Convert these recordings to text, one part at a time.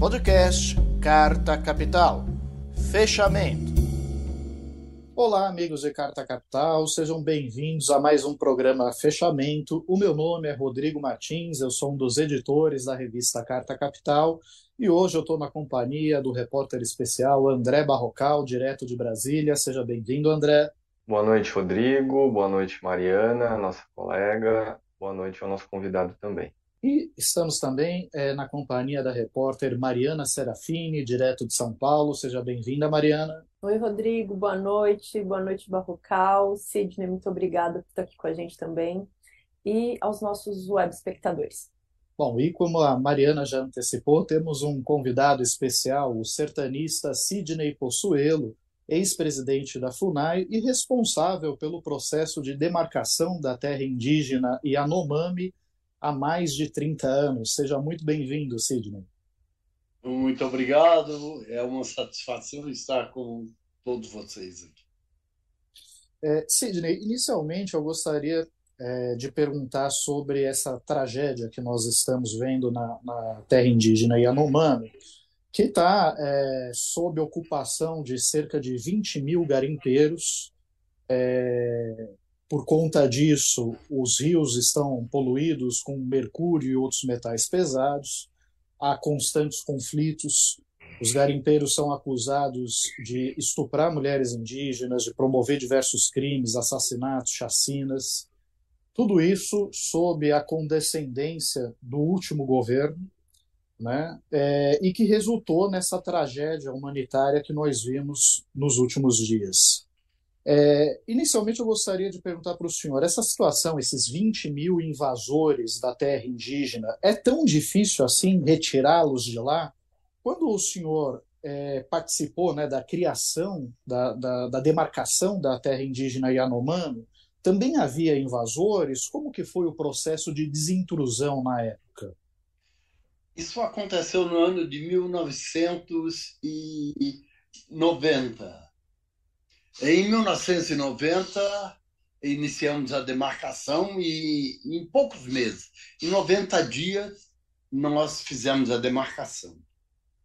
Podcast Carta Capital. Fechamento. Olá, amigos de Carta Capital, sejam bem-vindos a mais um programa Fechamento. O meu nome é Rodrigo Martins, eu sou um dos editores da revista Carta Capital e hoje eu estou na companhia do repórter especial André Barrocal, direto de Brasília. Seja bem-vindo, André. Boa noite, Rodrigo. Boa noite, Mariana, nossa colega. Boa noite ao nosso convidado também. E estamos também é, na companhia da repórter Mariana Serafini, direto de São Paulo. Seja bem-vinda, Mariana. Oi, Rodrigo, boa noite. Boa noite, Barrocal. Sidney, muito obrigada por estar aqui com a gente também. E aos nossos web espectadores. Bom, e como a Mariana já antecipou, temos um convidado especial, o sertanista Sidney Possuelo, ex-presidente da FUNAI e responsável pelo processo de demarcação da terra indígena Yanomami há mais de 30 anos. Seja muito bem-vindo, Sidney. Muito obrigado. É uma satisfação estar com todos vocês aqui. É, Sidney, inicialmente eu gostaria é, de perguntar sobre essa tragédia que nós estamos vendo na, na terra indígena Yanomami, que está é, sob ocupação de cerca de 20 mil garimpeiros, é, por conta disso, os rios estão poluídos com mercúrio e outros metais pesados, há constantes conflitos, os garimpeiros são acusados de estuprar mulheres indígenas, de promover diversos crimes, assassinatos, chacinas. Tudo isso sob a condescendência do último governo, né? É, e que resultou nessa tragédia humanitária que nós vimos nos últimos dias. É, inicialmente, eu gostaria de perguntar para o senhor: essa situação, esses 20 mil invasores da terra indígena, é tão difícil assim retirá-los de lá? Quando o senhor é, participou né, da criação, da, da, da, demarcação da terra indígena Yanomami, também havia invasores? Como que foi o processo de desintrusão na época? Isso aconteceu no ano de 1990 em 1990, iniciamos a demarcação e em poucos meses, em 90 dias, nós fizemos a demarcação.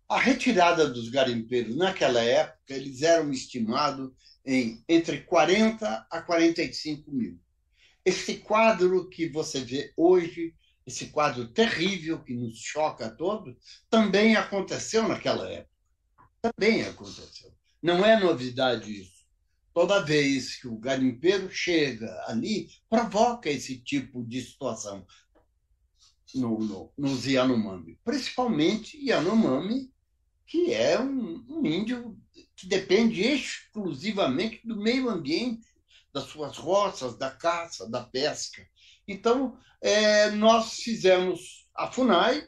A retirada dos garimpeiros naquela época, eles eram estimados em entre 40 a 45 mil. Esse quadro que você vê hoje, esse quadro terrível que nos choca a todos, também aconteceu naquela época. Também aconteceu. Não é novidade isso toda vez que o garimpeiro chega ali, provoca esse tipo de situação no, no, nos Yanomami. Principalmente Yanomami, que é um, um índio que depende exclusivamente do meio ambiente, das suas roças, da caça, da pesca. Então, é, nós fizemos a FUNAI,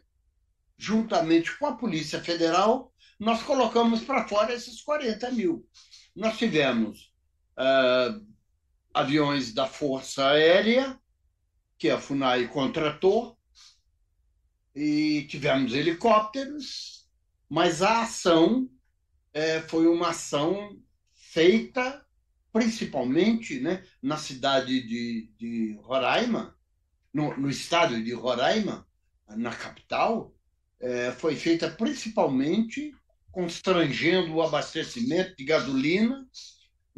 juntamente com a Polícia Federal, nós colocamos para fora esses 40 mil. Nós tivemos uh, aviões da Força Aérea, que a FUNAI contratou, e tivemos helicópteros, mas a ação é, foi uma ação feita principalmente né, na cidade de, de Roraima, no, no estado de Roraima, na capital, é, foi feita principalmente constrangendo o abastecimento de gasolina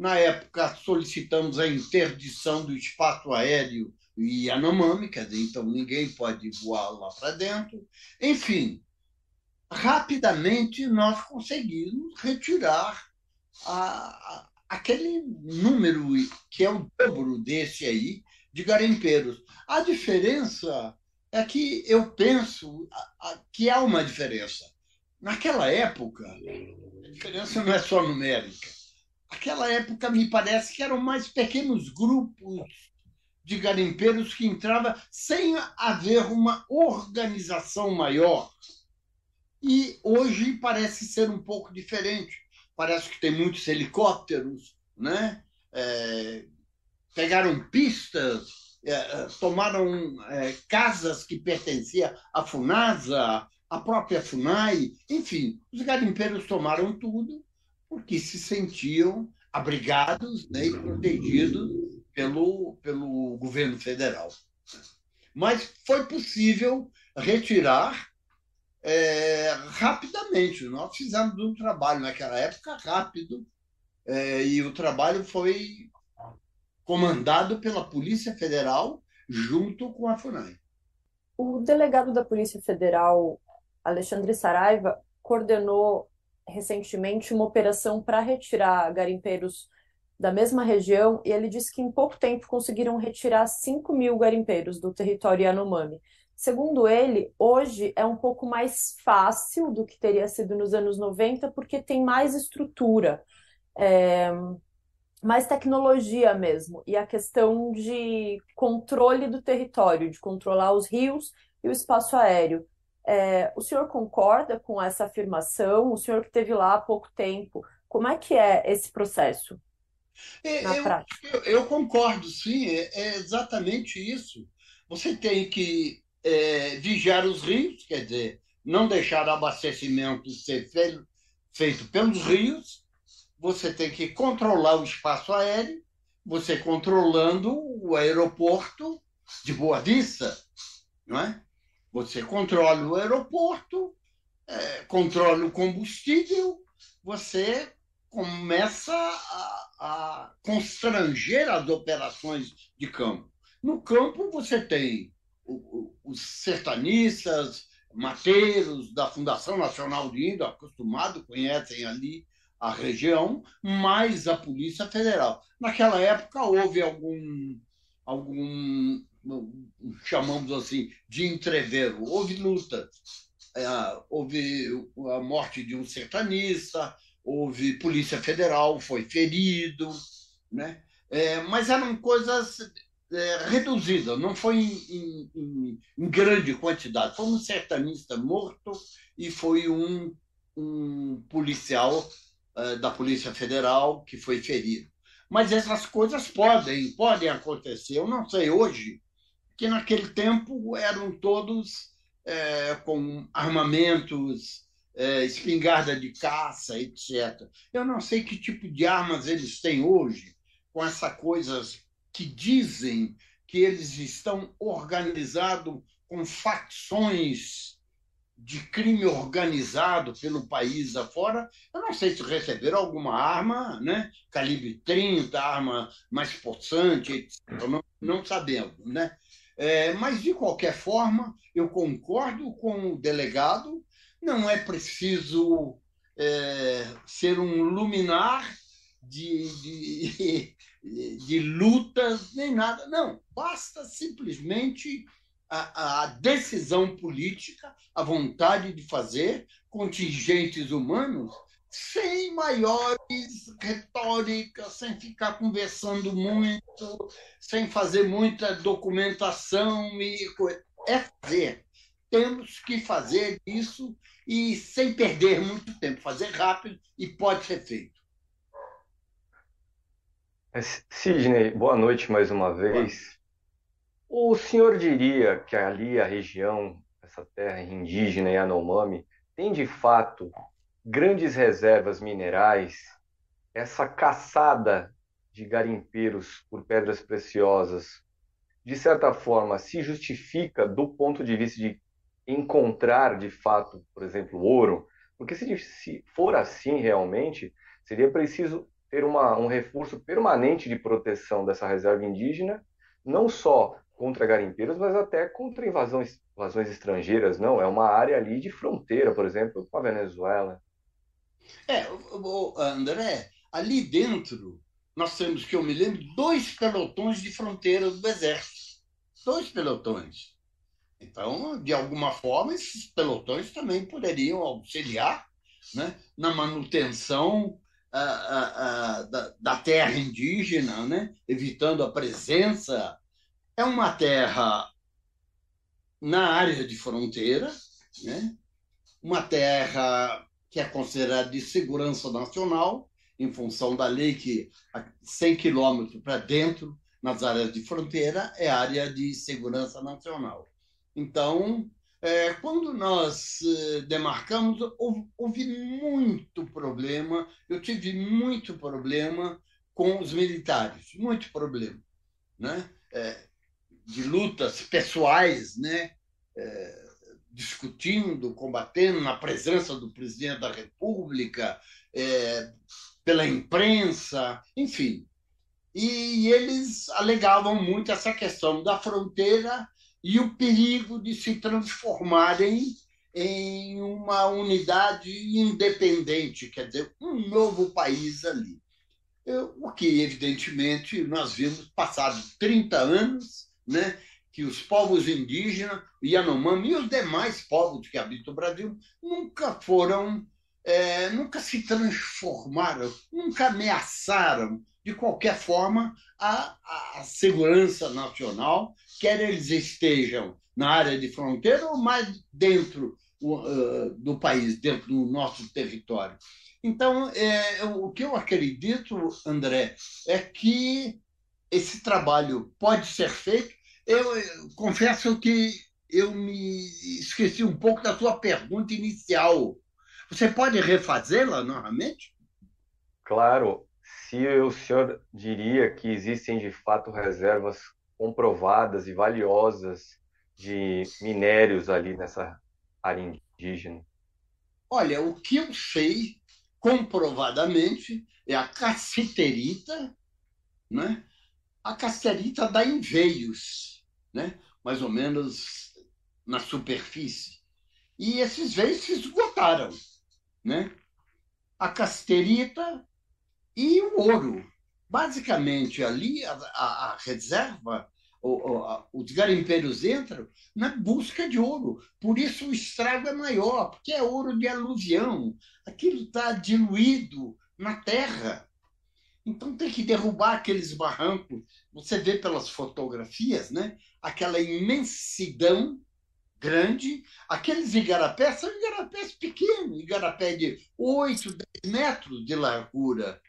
na época, solicitamos a interdição do espaço aéreo e Yanomami, quer dizer, então ninguém pode voar lá para dentro. Enfim, rapidamente nós conseguimos retirar a, a, aquele número que é o dobro desse aí de garimpeiros. A diferença é que eu penso que há uma diferença. Naquela época, a diferença não é só numérica aquela época me parece que eram mais pequenos grupos de garimpeiros que entravam sem haver uma organização maior. E hoje parece ser um pouco diferente. Parece que tem muitos helicópteros, né? É, pegaram pistas, é, tomaram é, casas que pertenciam à Funasa, à própria Funai, enfim, os garimpeiros tomaram tudo porque se sentiam abrigados né, e protegidos pelo, pelo governo federal. Mas foi possível retirar é, rapidamente. Nós fizemos um trabalho naquela época rápido, é, e o trabalho foi comandado pela Polícia Federal junto com a FUNAI. O delegado da Polícia Federal, Alexandre Saraiva, coordenou recentemente uma operação para retirar garimpeiros da mesma região e ele disse que em pouco tempo conseguiram retirar 5 mil garimpeiros do território Yanomami. Segundo ele, hoje é um pouco mais fácil do que teria sido nos anos 90, porque tem mais estrutura, é, mais tecnologia mesmo, e a questão de controle do território, de controlar os rios e o espaço aéreo. É, o senhor concorda com essa afirmação? O senhor que esteve lá há pouco tempo, como é que é esse processo é, na eu, prática? Eu, eu, concordo, sim, é, é, exatamente isso. Você tem que é, vigiar os rios, quer dizer, não deixar o abastecimento ser feito, feito pelos rios, você tem que controlar o espaço aéreo, você controlando o aeroporto de Boa Vista, não é? Você controla o aeroporto, é, controla o combustível, você começa a, a constranger as operações de campo. No campo, você tem os sertanistas, mateiros da Fundação Nacional de Índio, acostumados, conhecem ali a região, mais a Polícia Federal. Naquela época houve algum, algum chamamos assim, de entreveiro. Houve lutas, é, houve a morte de um sertanista, houve Polícia Federal, foi ferido, né? É, mas eram coisas é, reduzidas, não foi em, em, em, grande quantidade. Foi um sertanista morto e foi um, um policial é, da Polícia Federal que foi ferido. Mas essas coisas podem, podem acontecer. Eu não sei hoje, que naquele tempo eram todos é, com armamentos, é, espingarda de caça, etc. Eu não sei que tipo de armas eles têm hoje, com essas coisas que dizem que eles estão organizados com facções de crime organizado pelo país afora. Eu não sei se receberam alguma arma, né? calibre 30, arma mais possante, etc. Não, não sabemos. Né? É, mas, de qualquer forma, eu concordo com o delegado, não é preciso é, ser um luminar de, de, de lutas nem nada. Não, basta simplesmente a, a, decisão política, a vontade de fazer contingentes humanos sem maiores retóricas, sem ficar conversando muito, sem fazer muita documentação e é fazer. Temos que fazer isso e sem perder muito tempo, fazer rápido e pode ser feito. É, Sidney, boa noite mais uma vez. O senhor diria que ali a região, essa terra indígena Yanomami, tem de fato grandes reservas minerais, essa caçada de garimpeiros por pedras preciosas, de certa forma, se justifica do ponto de vista de encontrar de fato, por exemplo, ouro? Porque se, se for assim realmente, seria preciso ter uma, um reforço permanente de proteção dessa reserva indígena, não só contra garimpeiros, mas até contra invasões, invasões estrangeiras. Não, é uma área ali de fronteira, por exemplo, com a Venezuela. É, André, ali dentro nós temos, que eu me lembro, dois pelotões de fronteira do Exército. Dois pelotões. Então, de alguma forma, esses pelotões também poderiam auxiliar né, na manutenção a, a, a, da, da, terra indígena, né, evitando a presença. É uma terra na área de fronteira, né, uma terra que é considerada de segurança nacional, em função da lei que 100 quilômetros para dentro, nas áreas de fronteira, é área de segurança nacional. Então, é, quando nós eh, demarcamos, houve, houve, muito problema, eu tive muito problema com os militares, muito problema, né? É, de lutas pessoais, né? É, discutindo, combatendo, na presença do presidente da República, é, pela imprensa, enfim. E eles alegavam muito essa questão da fronteira e o perigo de se transformarem em uma unidade independente, quer dizer, um novo país ali. O que, evidentemente, nós vimos passados 30 anos, né, que os povos indígenas, Yanomami e os demais povos que habitam o Brasil nunca foram, é, nunca se transformaram, nunca ameaçaram de qualquer forma a, a segurança nacional, quer eles estejam na área de fronteira ou mais dentro uh, do país, dentro do nosso território. Então, é, o que eu acredito, André, é que esse trabalho pode ser feito. Eu, eu confesso que eu me esqueci um pouco da sua pergunta inicial. Você pode refazê-la novamente? Claro. Se o senhor diria que existem de fato reservas comprovadas e valiosas de minérios ali nessa área indígena? Olha, o que eu sei comprovadamente é a cassiterita, né? A cassiterita dá em veios, né? Mais ou menos na superfície. E esses veios se esgotaram, né? A cassiterita e o ouro. Basicamente, ali a, a, a reserva os garimpeiros entram na busca de ouro. Por isso o estrago é maior, porque é ouro de aluvião. Aquilo está diluído na terra. Então tem que derrubar aqueles barrancos. Você vê pelas fotografias, né? aquela imensidão grande. Aqueles igarapés são igarapés pequenos, igarapé de 8, 10 metros de largura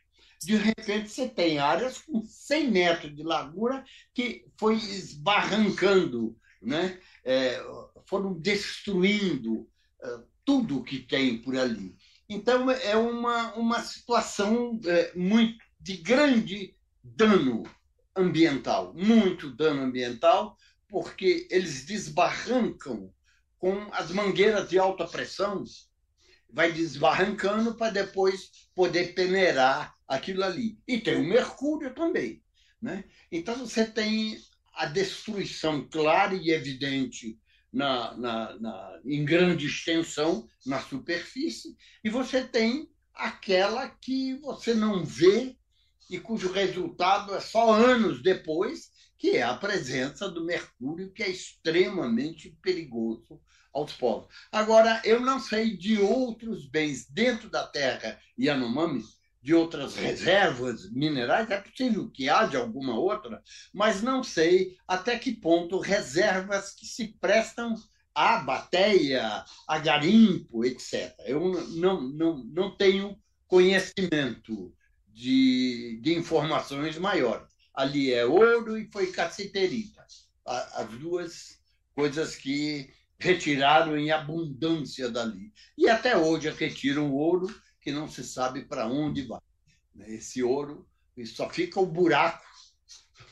de repente você tem áreas com 100 metros de largura que foi esbarrancando, né? É, foram destruindo é, tudo que tem por ali. Então, é uma, uma situação é, muito de grande dano ambiental, muito dano ambiental, porque eles desbarrancam com as mangueiras de alta pressão, vai desbarrancando para depois poder peneirar aquilo ali. E tem o mercúrio também. Né? Então você tem a destruição clara e evidente na, na, na, em grande extensão na superfície, e você tem aquela que você não vê e cujo resultado é só anos depois, que é a presença do mercúrio, que é extremamente perigoso aos povos. Agora, eu não sei de outros bens dentro da terra Yanomami de outras reservas minerais, é possível que haja alguma outra, mas não sei até que ponto reservas que se prestam à bateia, a garimpo, etc. Eu não, não, não tenho conhecimento de, de informações maiores. Ali é ouro e foi cassiterita. As duas coisas que retiraram em abundância dali. E até hoje retiram ouro que não se sabe para onde vai. Né? Esse ouro só fica o buraco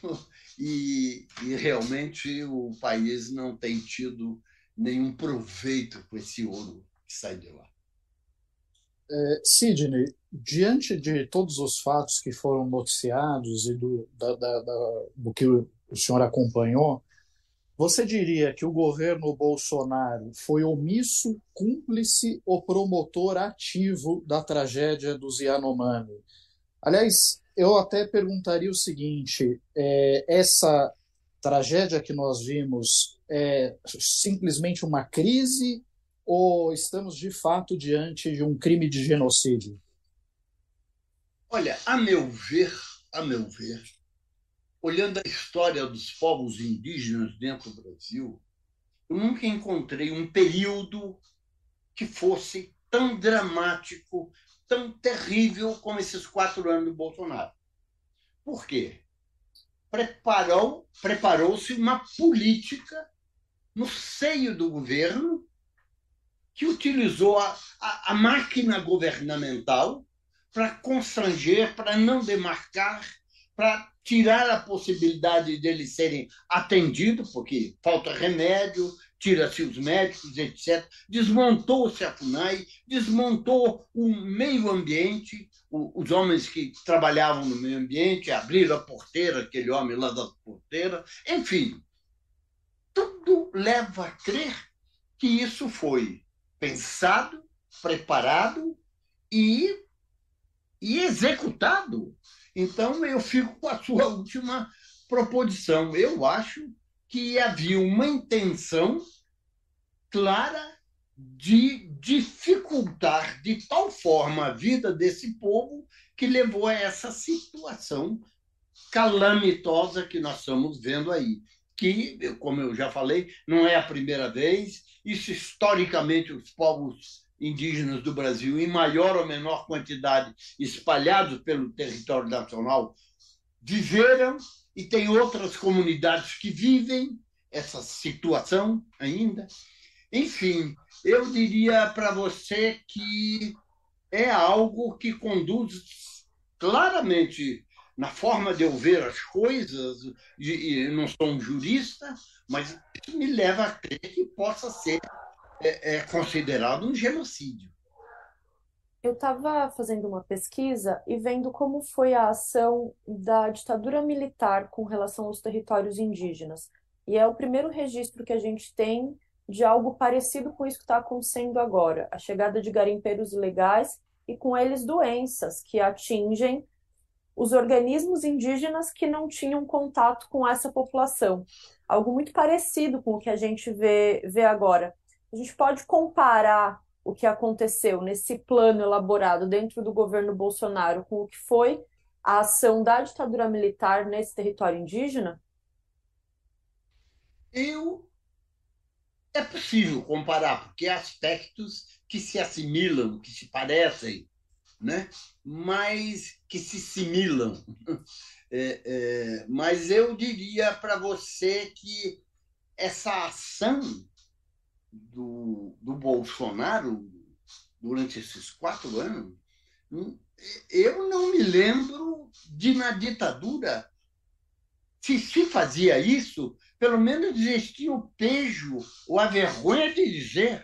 e, e, realmente o país não tem tido nenhum proveito com esse ouro que sai de lá. É, Sidney, diante de todos os fatos que foram noticiados e do, da, da, da, do que o senhor acompanhou, você diria que o governo Bolsonaro foi omisso, cúmplice ou promotor ativo da tragédia dos Yanomami? Aliás, eu até perguntaria o seguinte: é, essa tragédia que nós vimos é simplesmente uma crise ou estamos de fato diante de um crime de genocídio? Olha, a meu ver, a meu ver, olhando a história dos povos indígenas dentro do Brasil, eu nunca encontrei um período que fosse tão dramático, tão terrível como esses quatro anos do Bolsonaro. Por quê? Preparou, preparou-se uma política no seio do governo que utilizou a, a, a máquina governamental para constranger, para não demarcar, para tirar a possibilidade deles serem atendidos, porque falta remédio, tira-se os médicos, etc. Desmontou-se a FUNAI, desmontou o meio ambiente, os homens que trabalhavam no meio ambiente, abriram a porteira, aquele homem lá da porteira, enfim. Tudo leva a crer que isso foi pensado, preparado e, e executado. Então, eu fico com a sua última proposição. Eu acho que havia uma intenção clara de dificultar de tal forma a vida desse povo que levou a essa situação calamitosa que nós estamos vendo aí. Que, como eu já falei, não é a primeira vez, isso historicamente os povos indígenas do Brasil, em maior ou menor quantidade, espalhados pelo território nacional, viveram e tem outras comunidades que vivem essa situação ainda. Enfim, eu diria para você que é algo que conduz claramente na forma de eu ver as coisas, e não sou um jurista, mas isso me leva a crer que possa ser é, é considerado um genocídio. Eu estava fazendo uma pesquisa e vendo como foi a ação da ditadura militar com relação aos territórios indígenas. E é o primeiro registro que a gente tem de algo parecido com isso que está acontecendo agora: a chegada de garimpeiros ilegais e com eles doenças que atingem os organismos indígenas que não tinham contato com essa população. Algo muito parecido com o que a gente vê, vê agora. A gente pode comparar o que aconteceu nesse plano elaborado dentro do governo Bolsonaro com o que foi a ação da ditadura militar nesse território indígena? Eu é possível comparar, porque há aspectos que se assimilam, que se parecem, né? mas que se similam. É, é, mas eu diria para você que essa ação do, do Bolsonaro durante esses quatro anos, eu não me lembro de, na ditadura, se se fazia isso, pelo menos existia o pejo ou a vergonha de dizer.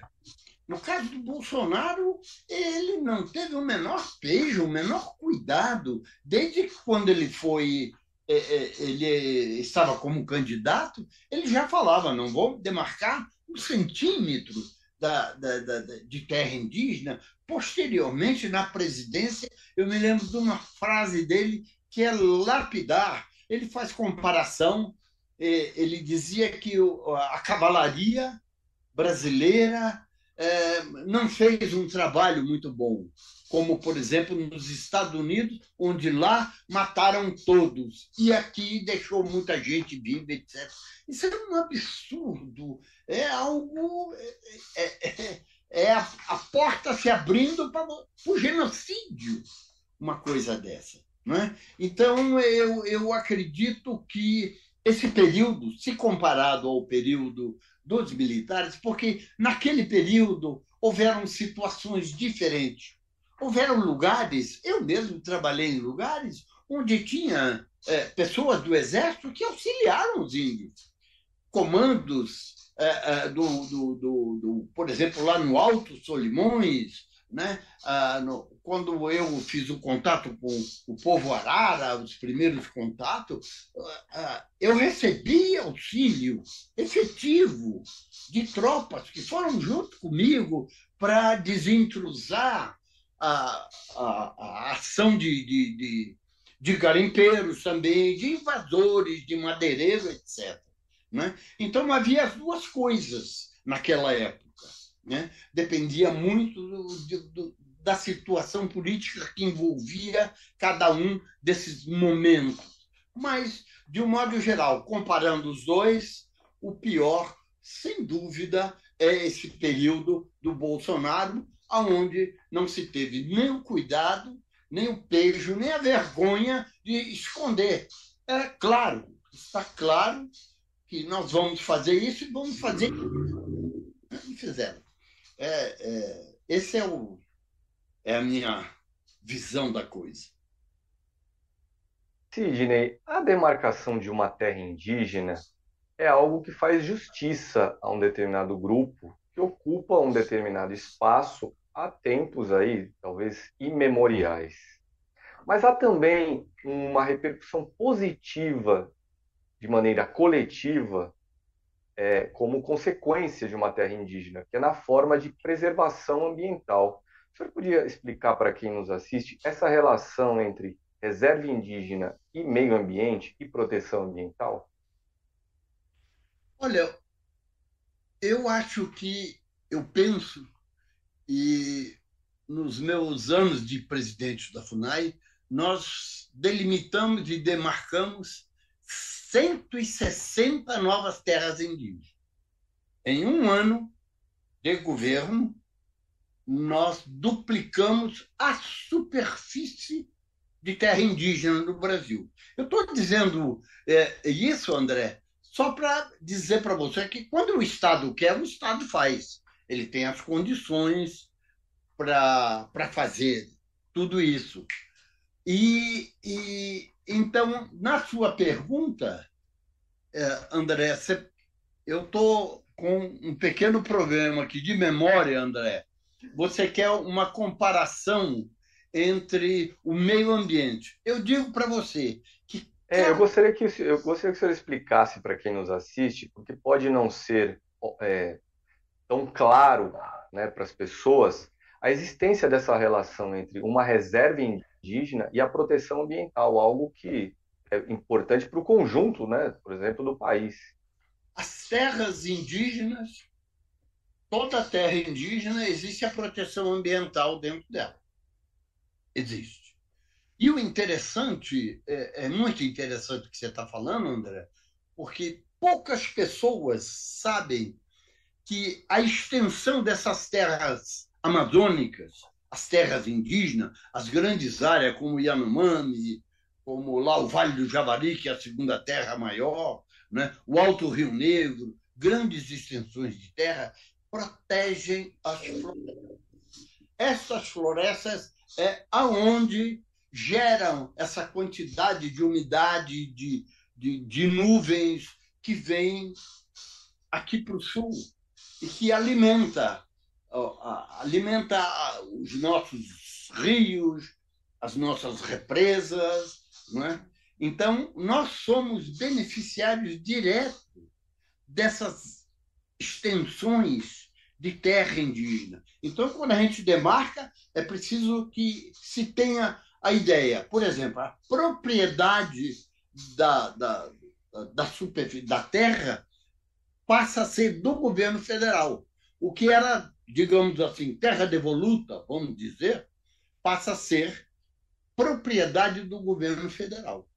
No caso do Bolsonaro, ele não teve o menor pejo, o menor cuidado, desde quando ele foi é, é, ele estava como candidato, ele já falava: não vou demarcar um centímetro da, da, da, de terra indígena. Posteriormente, na presidência, eu me lembro de uma frase dele que é lapidar. Ele faz comparação, é, ele dizia que a cavalaria brasileira é, não fez um trabalho muito bom, como, por exemplo, nos Estados Unidos, onde lá mataram todos, e aqui deixou muita gente viva, etc. Isso é um absurdo, é algo. É, é, é, é a, a, porta se abrindo para o genocídio, uma coisa dessa. Né? Então, eu, eu acredito que esse período, se comparado ao período dos militares, porque naquele período houveram situações diferentes. Houveram lugares, eu mesmo trabalhei em lugares onde tinha é, pessoas do exército que auxiliaram os índios. Comandos é, é, do, do, do, do, por exemplo, lá no Alto Solimões, né? Ah, no, quando eu fiz o contato com o povo arara, os primeiros contatos, ah, ah, eu recebi auxílio efetivo de tropas que foram junto comigo para desintrusar a, a, a ação de, de, de, de garimpeiros também, de invasores, de madeireiros, etc. Né? Então havia as duas coisas naquela época. Né? Dependia muito do, do, da situação política que envolvia cada um desses momentos. Mas, de um modo geral, comparando os dois, o pior, sem dúvida, é esse período do Bolsonaro, onde não se teve nem o cuidado, nem o pejo, nem a vergonha de esconder. É claro, está claro que nós vamos fazer isso e vamos fazer. E fizeram. É, é, esse é, o, é a minha visão da coisa. Sidney, a demarcação de uma terra indígena é algo que faz justiça a um determinado grupo que ocupa um determinado espaço há tempos aí, talvez imemoriais. Mas há também uma repercussão positiva de maneira coletiva é, como consequência de uma terra indígena, que é na forma de preservação ambiental. O senhor podia explicar para quem nos assiste essa relação entre reserva indígena e meio ambiente e proteção ambiental? Olha, eu acho que eu penso e nos meus anos de presidente da FUNAI, nós delimitamos e demarcamos 160 novas terras indígenas. Em um ano de governo, nós duplicamos a superfície de terra indígena no Brasil. Eu estou dizendo é, isso, André, só para dizer para você que quando o Estado quer, o Estado faz. Ele tem as condições para fazer tudo isso. E, e então, na sua pergunta, é, André, eu estou com um pequeno problema aqui de memória, André. Você quer uma comparação entre o meio ambiente. Eu digo para você que. É, eu gostaria que eu gostaria que o senhor explicasse para quem nos assiste, porque pode não ser é, tão claro né, para as pessoas a existência dessa relação entre uma reserva indígena e a proteção ambiental, algo que é importante para o conjunto, né, por exemplo, do país. As terras indígenas, toda terra indígena, existe a proteção ambiental dentro dela. Existe. E o interessante, é, é muito interessante o que você está falando, André, porque poucas pessoas sabem que a extensão dessas terras amazônicas as terras indígenas, as grandes áreas como Yanomami, como lá o Vale do Javari, que é a segunda terra maior, né? o Alto Rio Negro, grandes extensões de terra, protegem as florestas. Essas florestas é aonde geram essa quantidade de umidade, de, de, de nuvens que vem aqui para o sul e que alimenta alimenta os nossos rios, as nossas represas, não é? Então, nós somos beneficiários diretos dessas extensões de terra indígena. Então, quando a gente demarca, é preciso que se tenha a ideia. Por exemplo, a propriedade da, da, da, superfície, da terra passa a ser do governo federal. O que era digamos assim, terra devoluta, vamos dizer, passa a ser propriedade do governo federal,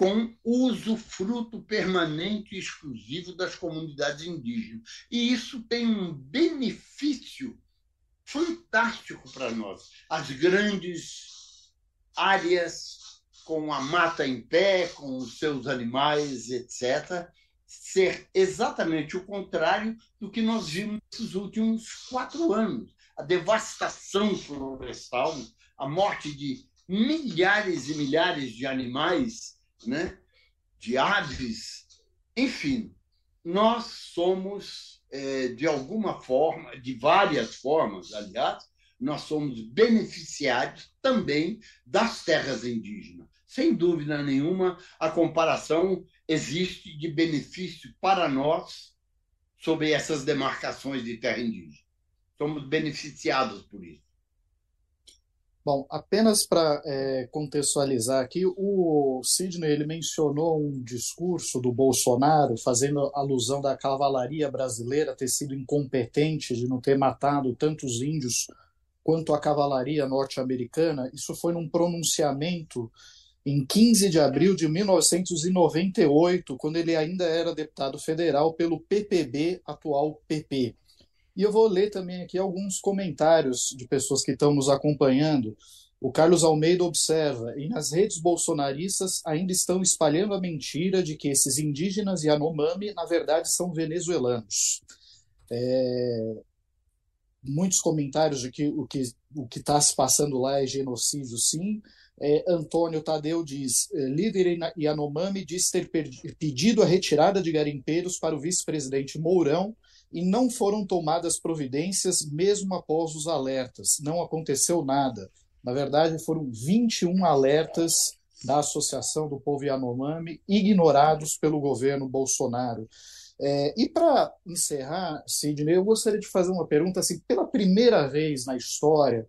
com uso fruto permanente e exclusivo das comunidades indígenas. E isso tem um benefício fantástico para nós. As grandes áreas com a mata em pé, com os seus animais, etc., ser exatamente o contrário do que nós vimos nesses últimos quatro anos. A devastação florestal, a morte de milhares e milhares de animais, né? de aves, enfim, nós somos, é, de alguma forma, de várias formas, aliás, nós somos beneficiários também das terras indígenas. Sem dúvida nenhuma, a comparação existe de benefício para nós sobre essas demarcações de terra indígena. Somos beneficiados por isso. Bom, apenas para é, contextualizar aqui, o Sidney ele mencionou um discurso do Bolsonaro fazendo alusão da cavalaria brasileira ter sido incompetente de não ter matado tantos índios quanto a cavalaria norte-americana. Isso foi num pronunciamento em 15 de abril de 1998, quando ele ainda era deputado federal pelo PPB, atual PP. E eu vou ler também aqui alguns comentários de pessoas que estão nos acompanhando. O Carlos Almeida observa: e nas redes bolsonaristas ainda estão espalhando a mentira de que esses indígenas Yanomami, na verdade, são venezuelanos. É... Muitos comentários de que o que o está se passando lá é genocídio, sim É, Antônio Tadeu diz: é, líder Yanomami diz ter pedido a retirada de garimpeiros para o vice-presidente Mourão e não foram tomadas providências mesmo após os alertas. Não aconteceu nada. Na verdade, foram 21 alertas da Associação do Povo Yanomami ignorados pelo governo Bolsonaro. É, e para encerrar, Sidney, eu gostaria de fazer uma pergunta assim, pela primeira vez na história,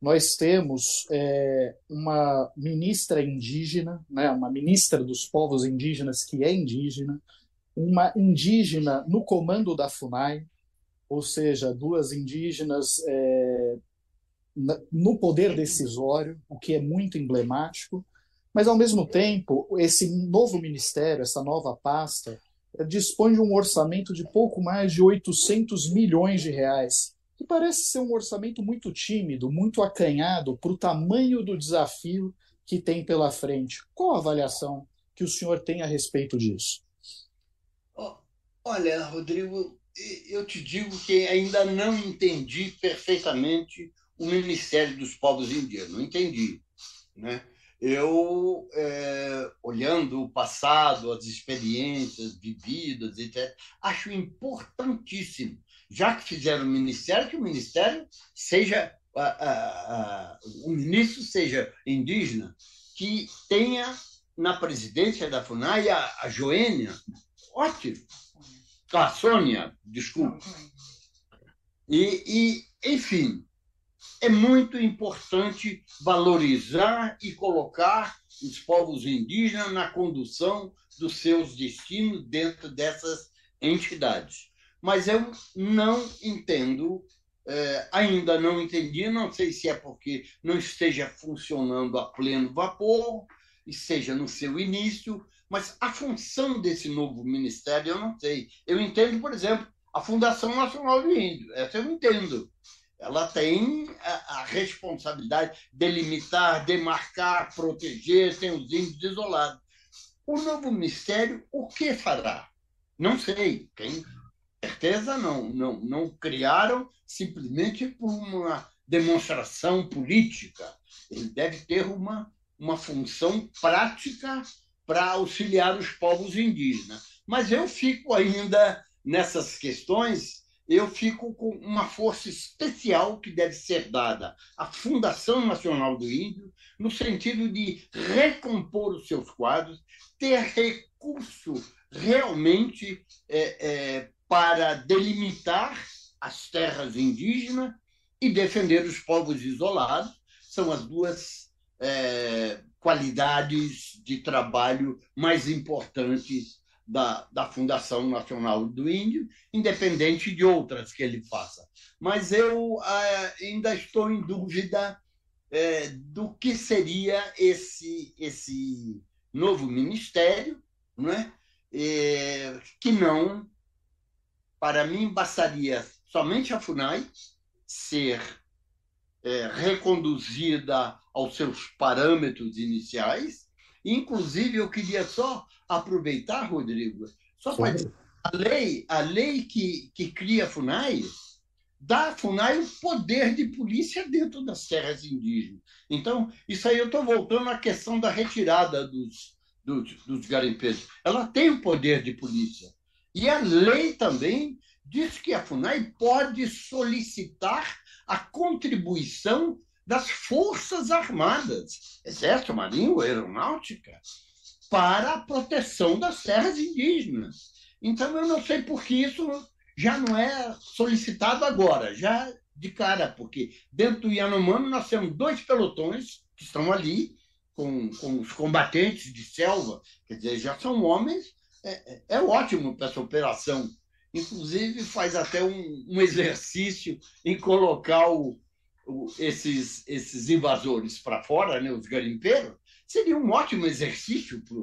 nós temos é, uma ministra indígena, né, uma ministra dos povos indígenas que é indígena, uma indígena no comando da FUNAI, ou seja, duas indígenas é, no poder decisório, o que é muito emblemático, mas ao mesmo tempo, esse novo ministério, essa nova pasta, dispõe de um orçamento de pouco mais de 800 milhões de reais, que parece ser um orçamento muito tímido, muito acanhado para o tamanho do desafio que tem pela frente. Qual a avaliação que o senhor tem a respeito disso? Olha, Rodrigo, eu te digo que ainda não entendi perfeitamente o Ministério dos Povos Indígenas. Não entendi. Né? Eu, é, olhando o passado, as experiências vividas, etc., acho importantíssimo, já que fizeram o Ministério, que o Ministério seja, a, a, a, o ministro seja indígena, que tenha na presidência da FUNAI a, a Joênia, ótimo, a Sônia, desculpe. E, e, enfim, é muito importante valorizar e colocar os povos indígenas na condução dos seus destinos dentro dessas entidades. Mas eu não entendo, é, ainda não entendi, não sei se é porque não esteja funcionando a pleno vapor, e seja no seu início, mas a função desse novo ministério eu não sei. Eu entendo, por exemplo, a Fundação Nacional do Índio, essa eu entendo. Ela tem a, a responsabilidade de delimitar, demarcar, proteger, tem os índios isolados. O novo ministério, o que fará? Não sei. Tem certeza não. Não, não criaram simplesmente por uma demonstração política. Ele deve ter uma, uma função prática para auxiliar os povos indígenas. Mas eu fico ainda nessas questões eu fico com uma força especial que deve ser dada à Fundação Nacional do Índio, no sentido de recompor os seus quadros, ter recurso realmente é, é, para delimitar as terras indígenas e defender os povos isolados. São as duas é, qualidades de trabalho mais importantes da, da Fundação Nacional do Índio, independente de outras que ele faça. Mas eu ah, ainda estou em dúvida é, do que seria esse, esse novo ministério, né? É, que não, para mim, bastaria somente a FUNAI ser é, reconduzida aos seus parâmetros iniciais. Inclusive, eu queria só aproveitar, Rodrigo, só para dizer, a lei, a lei que, que cria a FUNAI dá à FUNAI o poder de polícia dentro das terras indígenas. Então, isso aí eu estou voltando à questão da retirada dos, dos, dos garimpeiros. Ela tem o poder de polícia. E a lei também diz que a FUNAI pode solicitar a contribuição das Forças Armadas, Exército, Marinho, Aeronáutica, para a proteção das terras indígenas. Então, eu não sei por que isso já não é solicitado agora, já de cara, porque dentro do Yanomami nós temos dois pelotões que estão ali com, com os combatentes de selva, quer dizer, já são homens, é, é, é ótimo para essa operação. Inclusive, faz até um, um exercício em colocar o, o, esses, esses invasores para fora, né, os garimpeiros, Seria um ótimo exercício para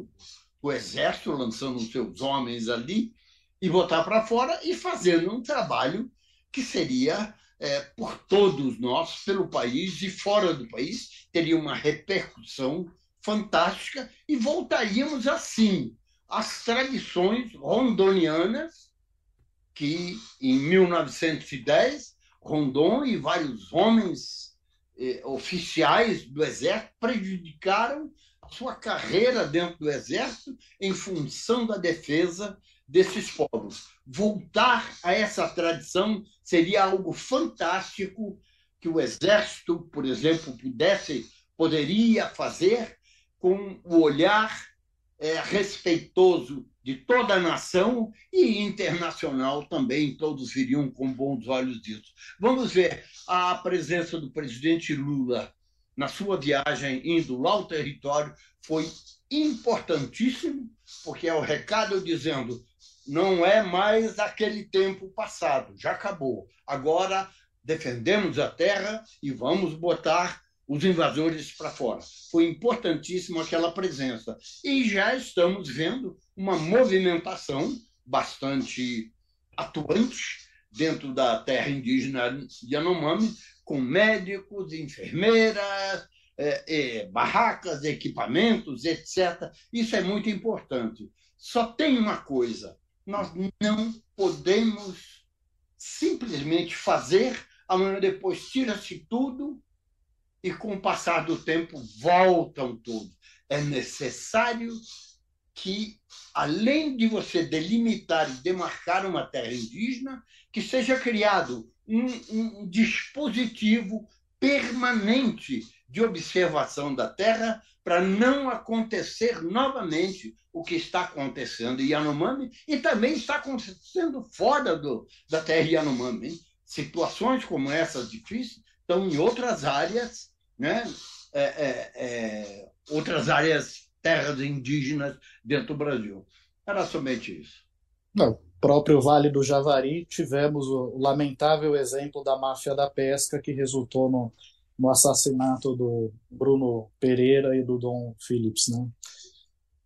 o exército, lançando os seus homens ali, e botar para fora e fazendo um trabalho que seria é, por todos nós, pelo país e fora do país, teria uma repercussão fantástica e voltaríamos assim às tradições rondonianas que em 1910 Rondon e vários homens eh, oficiais do Exército prejudicaram sua carreira dentro do Exército em função da defesa desses povos. Voltar a essa tradição seria algo fantástico que o Exército, por exemplo, pudesse, poderia fazer com o olhar é, respeitoso de toda a nação e internacional também, todos viriam com bons olhos disso. Vamos ver a presença do presidente Lula na sua viagem indo lá ao território foi importantíssimo, porque é o recado dizendo não é mais aquele tempo passado, já acabou. Agora defendemos a terra e vamos botar os invasores para fora. Foi importantíssimo aquela presença. E já estamos vendo uma movimentação bastante atuante dentro da terra indígena Yanomami, com médicos, enfermeiras, é, é, barracas, equipamentos, etc. Isso é muito importante. Só tem uma coisa: nós não podemos simplesmente fazer, amanhã depois tira-se tudo e com o passar do tempo voltam tudo. É necessário que, além de você delimitar e demarcar uma terra indígena, que seja criado um, um dispositivo permanente de observação da terra para não acontecer novamente o que está acontecendo em Yanomami e também está acontecendo fora do, da terra Yanomami. Situações como essas difíceis estão em outras áreas, né? É, é, é, outras áreas, terras indígenas dentro do Brasil. Era somente isso. Não, próprio Vale do Javari, tivemos o lamentável exemplo da máfia da pesca que resultou no, no assassinato do Bruno Pereira e do Dom Phillips, né?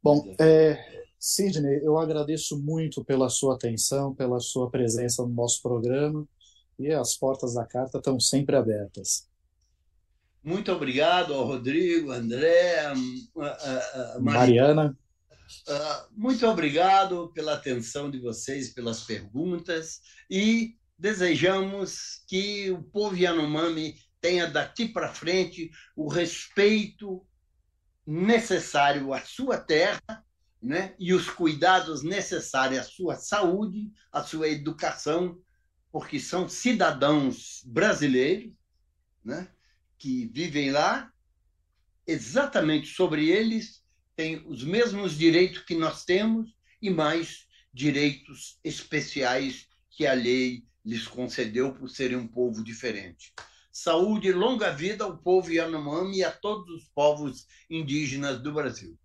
Bom, é, Sidney, eu agradeço muito pela sua atenção, pela sua presença no nosso programa e as portas da carta estão sempre abertas. Muito obrigado ao Rodrigo, André, a, a, a Mariana. Uh, muito obrigado pela atenção de vocês, pelas perguntas e desejamos que o povo Yanomami tenha daqui para frente o respeito necessário à sua terra né? e os cuidados necessários à sua saúde, à sua educação, porque são cidadãos brasileiros né? Que vivem lá, exatamente sobre eles tem os mesmos direitos que nós temos e mais direitos especiais que a lei lhes concedeu por serem um povo diferente. Saúde e longa vida ao povo Yanomami e a todos os povos indígenas do Brasil.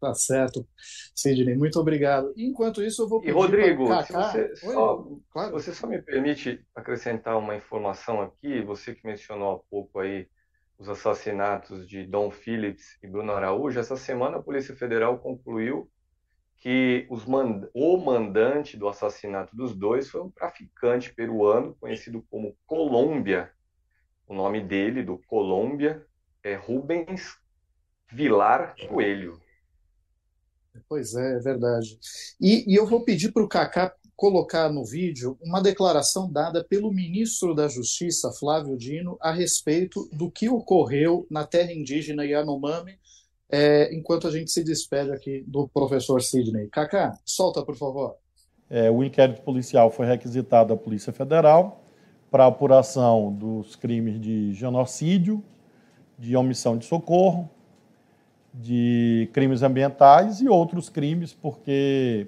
Tá certo. Sidney, muito obrigado. Enquanto isso, eu vou pedir E, Rodrigo, Cacá... você, só, claro. você só me permite acrescentar uma informação aqui, você que mencionou há pouco aí os assassinatos de Dom Phillips e Bruno Araújo, essa semana a Polícia Federal concluiu que mand o mandante do assassinato dos dois foi um traficante peruano conhecido como Colômbia. O nome dele, do Colômbia, é Rubens Vilar Coelho. Pois é, é verdade. E, e eu vou pedir para o Cacá colocar no vídeo uma declaração dada pelo ministro da Justiça, Flávio Dino, a respeito do que ocorreu na terra indígena Yanomami, é, enquanto a gente se despede aqui do professor Sidney. Cacá, solta, por favor. É, o inquérito policial foi requisitado à Polícia Federal para apuração dos crimes de genocídio, de omissão de socorro, de crimes ambientais e outros crimes, porque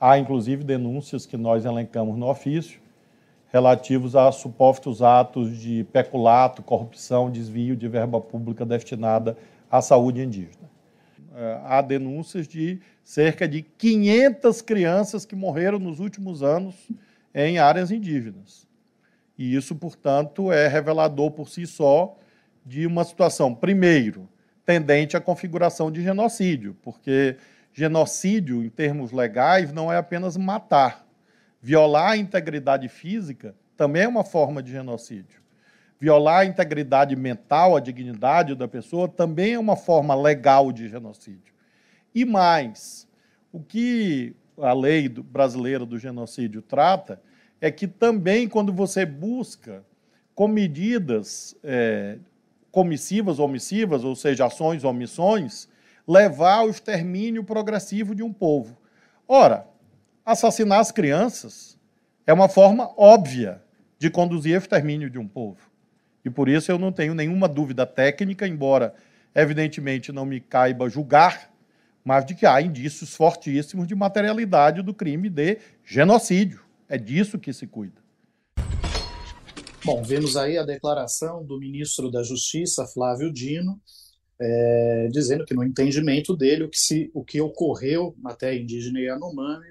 Há, inclusive, denúncias que nós elencamos no ofício relativos a supostos atos de peculato, corrupção, desvio de verba pública destinada à saúde indígena. É, há denúncias de cerca de 500 crianças que morreram nos últimos anos em áreas indígenas. E isso, portanto, é revelador por si só de uma situação, primeiro, tendente à configuração de genocídio, porque genocídio, em termos legais, não é apenas matar. Violar a integridade física também é uma forma de genocídio. Violar a integridade mental, a dignidade da pessoa, também é uma forma legal de genocídio. E mais, o que a lei brasileira do genocídio trata é que também, quando você busca com medidas é, comissivas omissivas, ou seja, ações omissões, levar ao extermínio progressivo de um povo. Ora, assassinar as crianças é uma forma óbvia de conduzir ao extermínio de um povo. E por isso eu não tenho nenhuma dúvida técnica, embora evidentemente não me caiba julgar, mas de que há indícios fortíssimos de materialidade do crime de genocídio. É disso que se cuida. Bom, vemos aí a declaração do ministro da Justiça, Flávio Dino, é, dizendo que, no entendimento dele, o que, se, o que ocorreu na terra indígena Yanomami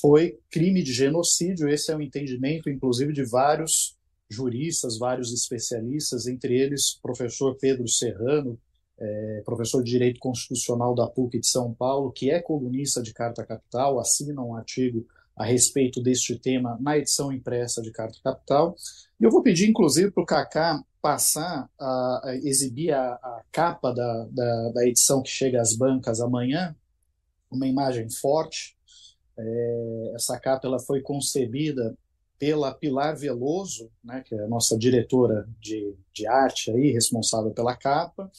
foi crime de genocídio. Esse é o entendimento, inclusive, de vários juristas, vários especialistas, entre eles professor Pedro Serrano, é, professor de Direito Constitucional da PUC de São Paulo, que é colunista de Carta Capital, assina um artigo a respeito deste tema na edição impressa de Carta Capital. E eu vou pedir, inclusive, para o Kaká passar, a, a exibir a, a capa da, da, da, edição que chega às bancas amanhã, uma imagem forte. É, essa capa ela foi concebida pela Pilar Veloso, né, que é a nossa diretora de, de arte aí, responsável pela capa,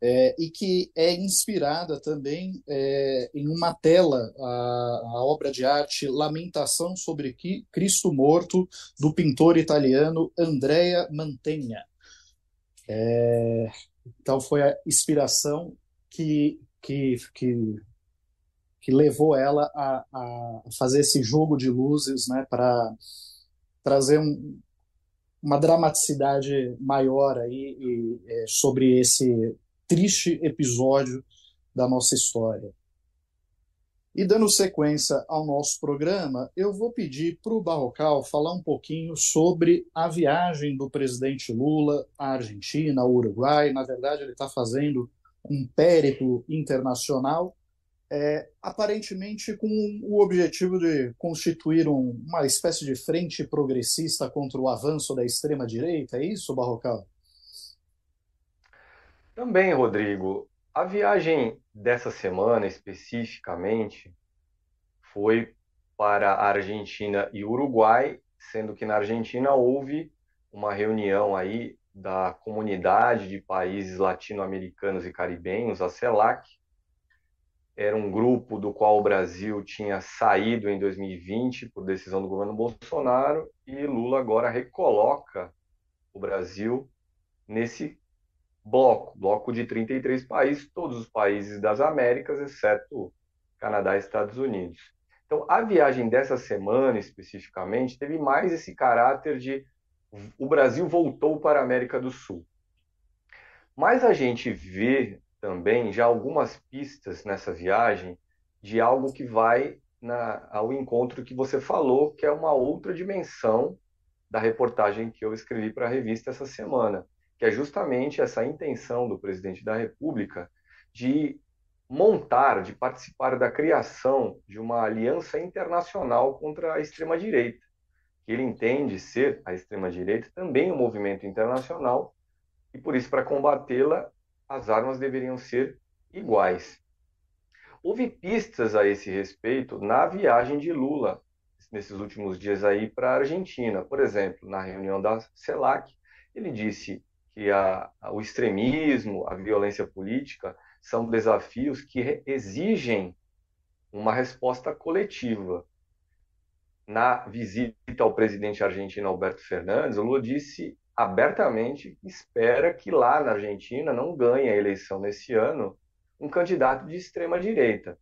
é, e que é inspirada também é, em uma tela, a, a, obra de arte Lamentação sobre Cristo Morto, do pintor italiano Andrea Mantegna. É, então, foi a inspiração que, que, que, que levou ela a, a, fazer esse jogo de luzes né, para trazer um, uma dramaticidade maior aí e, é, sobre esse triste episódio da nossa história. E dando sequência ao nosso programa, eu vou pedir para o Barrocal falar um pouquinho sobre a viagem do presidente Lula à Argentina, ao Uruguai. Na verdade, ele está fazendo um périplo internacional, é, aparentemente com o objetivo de constituir um, uma espécie de frente progressista contra o avanço da extrema-direita. É isso, Barrocal? Também, Rodrigo, a viagem dessa semana especificamente foi para a Argentina e Uruguai, sendo que na Argentina houve uma reunião aí da comunidade de países latino-americanos e caribenhos, a CELAC. Era um grupo do qual o Brasil tinha saído em 2020 por decisão do governo Bolsonaro e Lula agora recoloca o Brasil nesse bloco, bloco de 33 países, todos os países das Américas, exceto Canadá e Estados Unidos. Então, a viagem dessa semana, especificamente, teve mais esse caráter de o Brasil voltou para a América do Sul. Mas a gente vê também já algumas pistas nessa viagem de algo que vai na, ao encontro que você falou, que é uma outra dimensão da reportagem que eu escrevi para a revista essa semana que é justamente essa intenção do presidente da República de montar, de participar da criação de uma aliança internacional contra a extrema-direita, que ele entende ser a extrema-direita também um movimento internacional e por isso para combatê-la as armas deveriam ser iguais. Houve pistas a esse respeito na viagem de Lula nesses últimos dias aí para a Argentina, por exemplo, na reunião da CELAC, ele disse que a, o extremismo, a violência política são desafios que exigem uma resposta coletiva. Na visita ao presidente argentino Alberto Fernandes, o Lula disse abertamente que espera que lá na Argentina não ganhe a eleição nesse ano um candidato de extrema direita.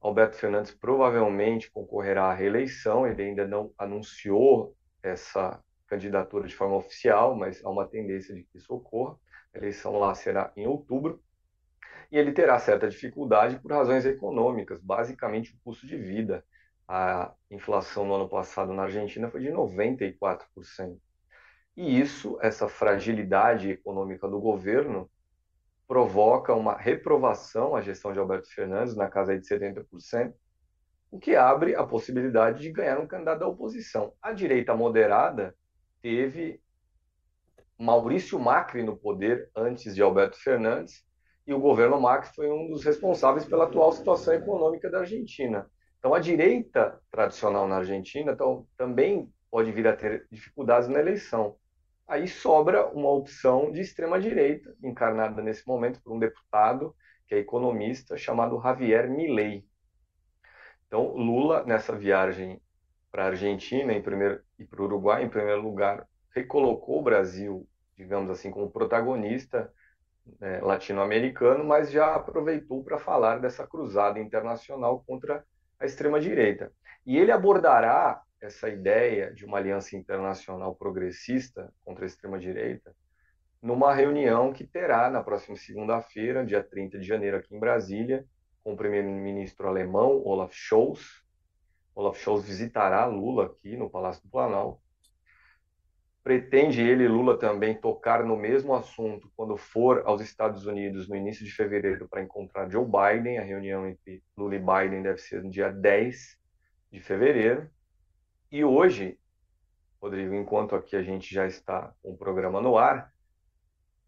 Alberto Fernandes provavelmente concorrerá à reeleição, ele ainda não anunciou essa candidatura de forma oficial, mas há uma tendência de que isso ocorra. A eleição lá será em outubro. E ele terá certa dificuldade por razões econômicas, basicamente o custo de vida. A inflação no ano passado na Argentina foi de 94%. E isso, essa fragilidade econômica do governo, provoca uma reprovação à gestão de Alberto Fernandes, na casa de 70%, o que abre a possibilidade de ganhar um candidato da oposição. A direita moderada teve Maurício Macri no poder antes de Alberto Fernandes, e o governo Macri foi um dos responsáveis pela atual situação econômica da Argentina. Então, a direita tradicional na Argentina então, também pode vir a ter dificuldades na eleição. aí sobra uma opção de extrema-direita, encarnada nesse momento por um deputado que é economista, chamado Javier Milei. Então, Lula, nessa viagem para a Argentina em primeiro, e para o Uruguai, em primeiro lugar, recolocou o Brasil, digamos assim, como protagonista é, latino-americano, mas já aproveitou para falar dessa cruzada internacional contra a extrema-direita. E ele abordará essa ideia de uma aliança internacional progressista contra a extrema-direita numa reunião que terá na próxima segunda-feira, dia 30 de janeiro, aqui em Brasília, com o primeiro-ministro alemão Olaf Scholz. Olaf Scholz visitará Lula aqui no Palácio do Planalto. Pretende ele, Lula, também tocar no mesmo assunto quando for aos Estados Unidos no início de fevereiro para encontrar Joe Biden. A reunião entre Lula e Biden deve ser no dia 10 de fevereiro. E hoje, Rodrigo, enquanto aqui a gente já está com o programa no ar,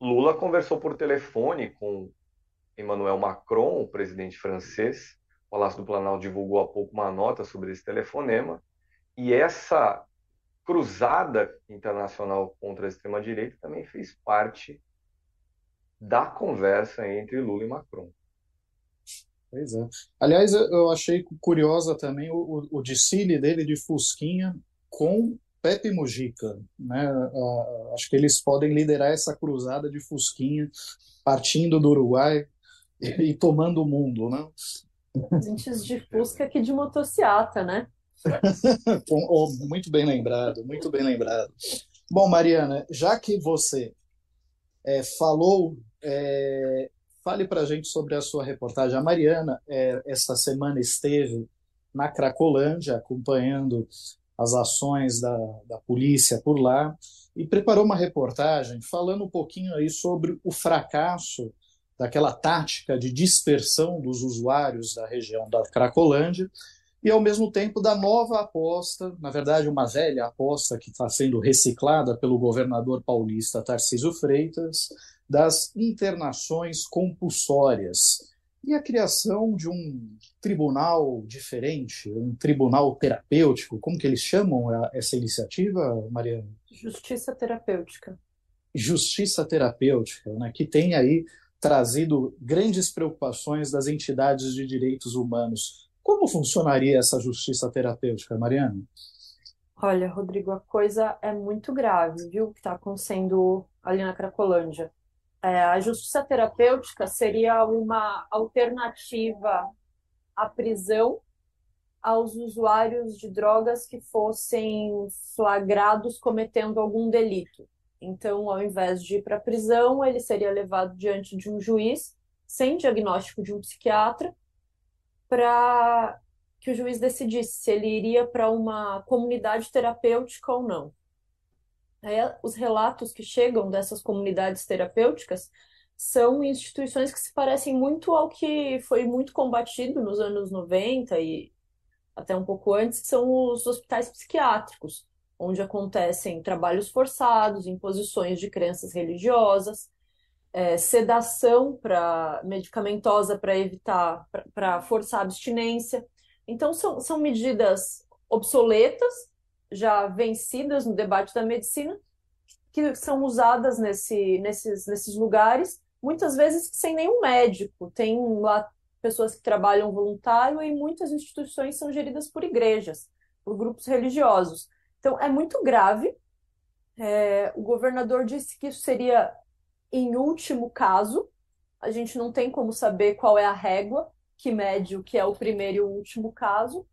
Lula conversou por telefone com Emmanuel Macron, o presidente francês. Palácio do Planalto divulgou há pouco uma nota sobre esse telefonema. E essa cruzada internacional contra a extrema-direita também fez parte da conversa entre Lula e Macron. Pois é. Aliás, eu achei curiosa também o, o, desfile dele de Fusquinha com Pepe Mujica, né? Uh, acho que eles podem liderar essa cruzada de Fusquinha, partindo do Uruguai e tomando o mundo, né? Antes de Fusca que de motociata, né? oh, muito bem lembrado, muito bem lembrado. Bom, Mariana, já que você é, falou, é, fale para a gente sobre a sua reportagem. A Mariana, é, essa semana esteve na Cracolândia, acompanhando as ações da, da polícia por lá, e preparou uma reportagem falando um pouquinho aí sobre o fracasso daquela tática de dispersão dos usuários da região da Cracolândia e, ao mesmo tempo, da nova aposta, na verdade, uma velha aposta que está sendo reciclada pelo governador paulista Tarcísio Freitas, das internações compulsórias e a criação de um tribunal diferente, um tribunal terapêutico, como que eles chamam essa iniciativa, Mariana? Justiça terapêutica. Justiça terapêutica, né, que tem aí trazido grandes preocupações das entidades de direitos humanos. Como funcionaria essa justiça terapêutica, Mariana? Olha, Rodrigo, a coisa é muito grave, viu, que está acontecendo ali na Cracolândia. É, a justiça terapêutica seria uma alternativa à prisão aos usuários de drogas que fossem flagrados cometendo algum delito. Então, ao invés de ir para a prisão, ele seria levado diante de um juiz, sem diagnóstico de um psiquiatra, para que o juiz decidisse se ele iria para uma comunidade terapêutica ou não. Aí, os relatos que chegam dessas comunidades terapêuticas são instituições que se parecem muito ao que foi muito combatido nos anos 90 e até um pouco antes, que são os hospitais psiquiátricos, onde acontecem trabalhos forçados, imposições de crenças religiosas, é, sedação para medicamentosa para evitar, para forçar a abstinência. Então, são, são medidas obsoletas já vencidas no debate da medicina, que são usadas nesse, nesses, nesses lugares, muitas vezes sem nenhum médico. Tem lá pessoas que trabalham voluntário e muitas instituições são geridas por igrejas, por grupos religiosos. Então, é muito grave. É, o governador disse que isso seria em último caso. A gente não tem como saber qual é a régua que mede o que é o primeiro e o último caso,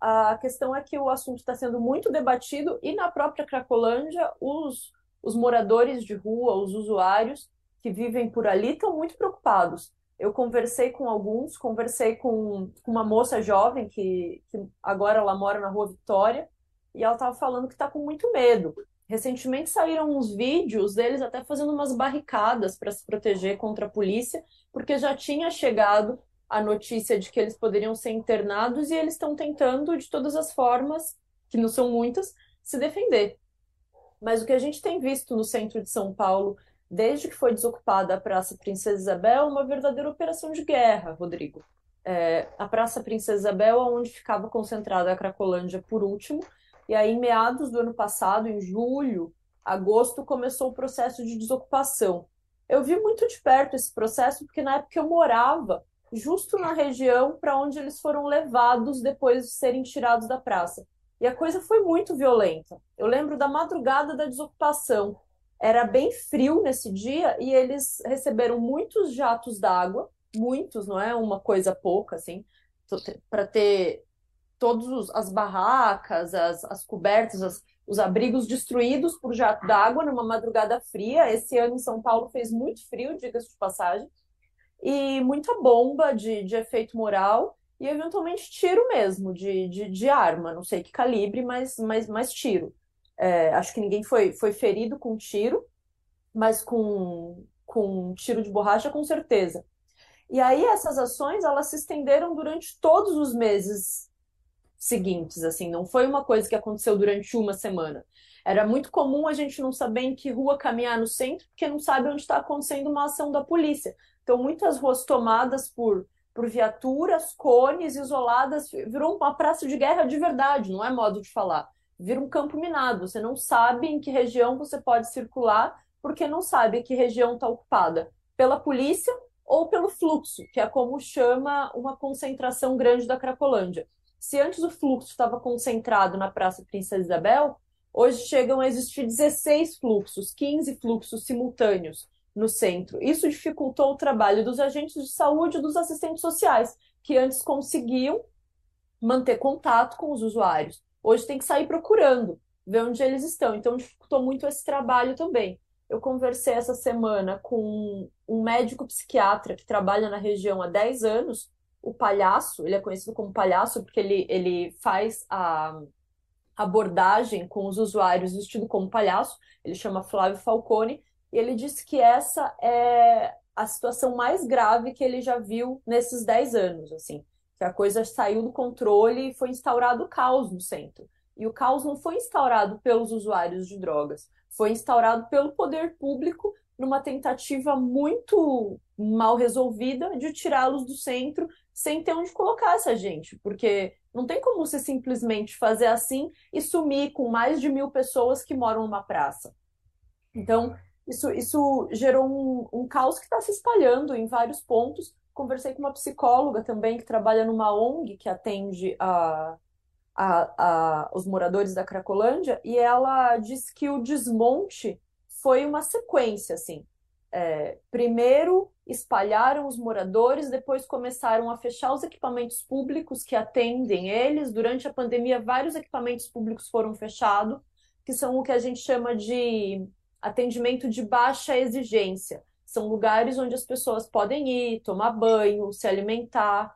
a questão é que o assunto está sendo muito debatido e na própria Cracolândia, os, os moradores de rua, os usuários que vivem por ali estão muito preocupados. Eu conversei com alguns, conversei com, uma moça jovem que, que agora ela mora na Rua Vitória e ela estava falando que está com muito medo. Recentemente saíram uns vídeos deles até fazendo umas barricadas para se proteger contra a polícia, porque já tinha chegado a notícia de que eles poderiam ser internados e eles estão tentando, de todas as formas, que não são muitas, se defender. Mas o que a gente tem visto no centro de São Paulo, desde que foi desocupada a Praça Princesa Isabel, é uma verdadeira operação de guerra, Rodrigo. É, a Praça Princesa Isabel onde ficava concentrada a Cracolândia por último, e aí em meados do ano passado, em julho, agosto, começou o processo de desocupação. Eu vi muito de perto esse processo, porque na época eu morava justo na região para onde eles foram levados depois de serem tirados da praça. E a coisa foi muito violenta. Eu lembro da madrugada da desocupação. Era bem frio nesse dia e eles receberam muitos jatos d'água, muitos, não é uma coisa pouca, assim, para ter todas as barracas, as, as cobertas, as, os abrigos destruídos por jato d'água numa madrugada fria. Esse ano em São Paulo fez muito frio, diga-se de passagem, e muita bomba de, de efeito moral e eventualmente tiro mesmo, de, de, de arma, não sei que calibre, mas, mas, mas tiro. É, acho que ninguém foi, foi ferido com tiro, mas com, com tiro de borracha, com certeza. E aí essas ações, elas se estenderam durante todos os meses seguintes, assim, não foi uma coisa que aconteceu durante uma semana. Era muito comum a gente não saber em que rua caminhar no centro, porque não sabe onde está acontecendo uma ação da polícia. Então, muitas ruas tomadas por, por viaturas, cones isoladas, virou uma praça de guerra de verdade, não é modo de falar. Vira um campo minado. Você não sabe em que região você pode circular, porque não sabe que região está ocupada pela polícia ou pelo fluxo, que é como chama uma concentração grande da Cracolândia. Se antes o fluxo estava concentrado na Praça Princesa Isabel, hoje chegam a existir 16 fluxos, 15 fluxos simultâneos no centro. Isso dificultou o trabalho dos agentes de saúde e dos assistentes sociais, que antes conseguiam manter contato com os usuários. Hoje tem que sair procurando, ver onde eles estão. Então, dificultou muito esse trabalho também. Eu conversei essa semana com um médico psiquiatra que trabalha na região há 10 anos, o Palhaço, ele é conhecido como Palhaço porque ele, ele faz a abordagem com os usuários vestido como palhaço, ele chama Flávio Falcone, e ele disse que essa é a situação mais grave que ele já viu nesses 10 anos, assim, que a coisa saiu do controle e foi instaurado o caos no centro. E o caos não foi instaurado pelos usuários de drogas, foi instaurado pelo poder público numa tentativa muito mal resolvida de tirá-los do centro sem ter onde colocar essa gente, porque não tem como você simplesmente fazer assim e sumir com mais de mil pessoas que moram numa praça. Então, isso, isso gerou um, um caos que está se espalhando em vários pontos. Conversei com uma psicóloga também que trabalha numa ONG que atende a, a, a, os moradores da Cracolândia e ela disse que o desmonte foi uma sequência, assim. É, primeiro espalharam os moradores, depois começaram a fechar os equipamentos públicos que atendem eles. Durante a pandemia, vários equipamentos públicos foram fechados, que são o que a gente chama de atendimento de baixa exigência. São lugares onde as pessoas podem ir, tomar banho, se alimentar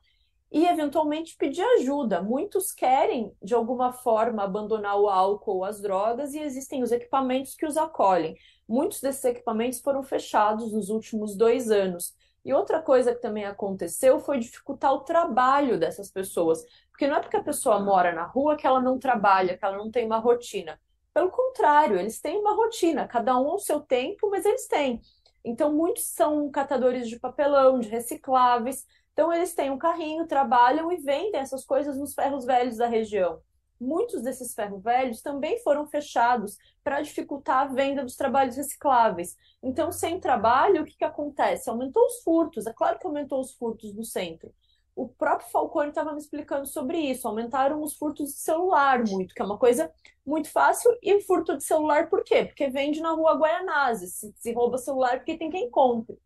e eventualmente pedir ajuda. Muitos querem, de alguma forma, abandonar o álcool ou as drogas e existem os equipamentos que os acolhem. Muitos desses equipamentos foram fechados nos últimos dois anos. E outra coisa que também aconteceu foi dificultar o trabalho dessas pessoas. Porque não é porque a pessoa mora na rua que ela não trabalha, que ela não tem uma rotina. Pelo contrário, eles têm uma rotina, cada um ao seu tempo, mas eles têm. Então, muitos são catadores de papelão, de recicláveis. Então, eles têm um carrinho, trabalham e vendem essas coisas nos ferros velhos da região. Muitos desses ferros velhos também foram fechados para dificultar a venda dos trabalhos recicláveis. Então, sem trabalho, o que, que acontece? Aumentou os furtos. É claro que aumentou os furtos no centro o próprio Falcone estava me explicando sobre isso. Aumentaram os furtos de celular muito, que é uma coisa muito fácil. E furto de celular por quê? Porque vende na rua Guaianazes. Se, se rouba celular porque tem quem compre.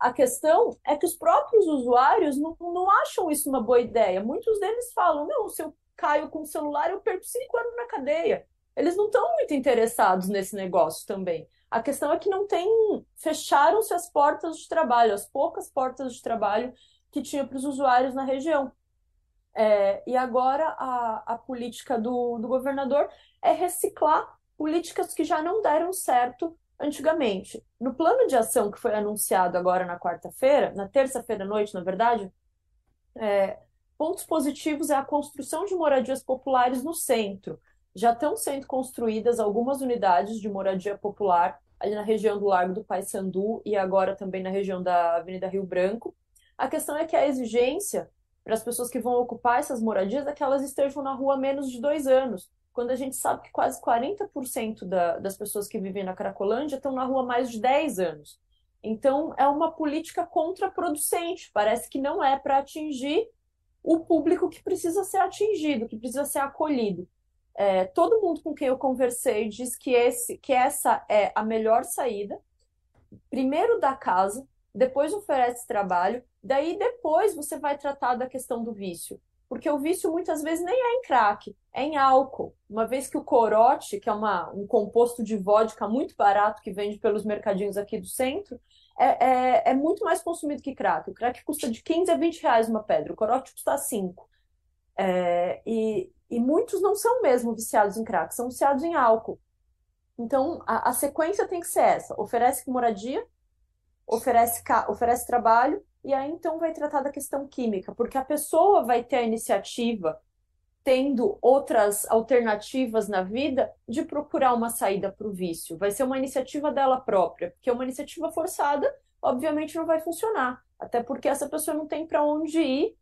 A questão é que os próprios usuários não, não acham isso uma boa ideia. Muitos deles falam: não, se eu caio com o celular, eu perco cinco anos na cadeia. Eles não estão muito interessados nesse negócio também. A questão é que não tem. Fecharam-se as portas de trabalho, as poucas portas de trabalho que tinha para os usuários na região. É, e agora a, a política do, do governador é reciclar políticas que já não deram certo antigamente. No plano de ação que foi anunciado agora na quarta-feira, na terça-feira à noite, na verdade, é, pontos positivos é a construção de moradias populares no centro. Já estão sendo construídas algumas unidades de moradia popular ali na região do Largo do Paissandu e agora também na região da Avenida Rio Branco. A questão é que a exigência para as pessoas que vão ocupar essas moradias é que elas estejam na rua há menos de dois anos. Quando a gente sabe que quase 40% da, das pessoas que vivem na Cracolândia estão na rua há mais de 10 anos. Então, é uma política contraproducente, parece que não é para atingir o público que precisa ser atingido, que precisa ser acolhido. É, todo mundo com quem eu conversei diz que, esse, que essa é a melhor saída. Primeiro da casa, depois oferece trabalho, daí depois você vai tratar da questão do vício. Porque o vício muitas vezes nem é em crack, é em álcool. Uma vez que o corote, que é uma, um composto de vodka muito barato que vende pelos mercadinhos aqui do centro, é, é, é, muito mais consumido que crack. O crack custa de 15 a 20 reais uma pedra, o corote custa 5. É, e, e muitos não são mesmo viciados em crack, são viciados em álcool. Então, a, a sequência tem que ser essa: oferece moradia, oferece, oferece trabalho, e aí então vai tratar da questão química, porque a pessoa vai ter a iniciativa, tendo outras alternativas na vida, de procurar uma saída para o vício. Vai ser uma iniciativa dela própria, porque uma iniciativa forçada, obviamente, não vai funcionar. Até porque essa pessoa não tem para onde ir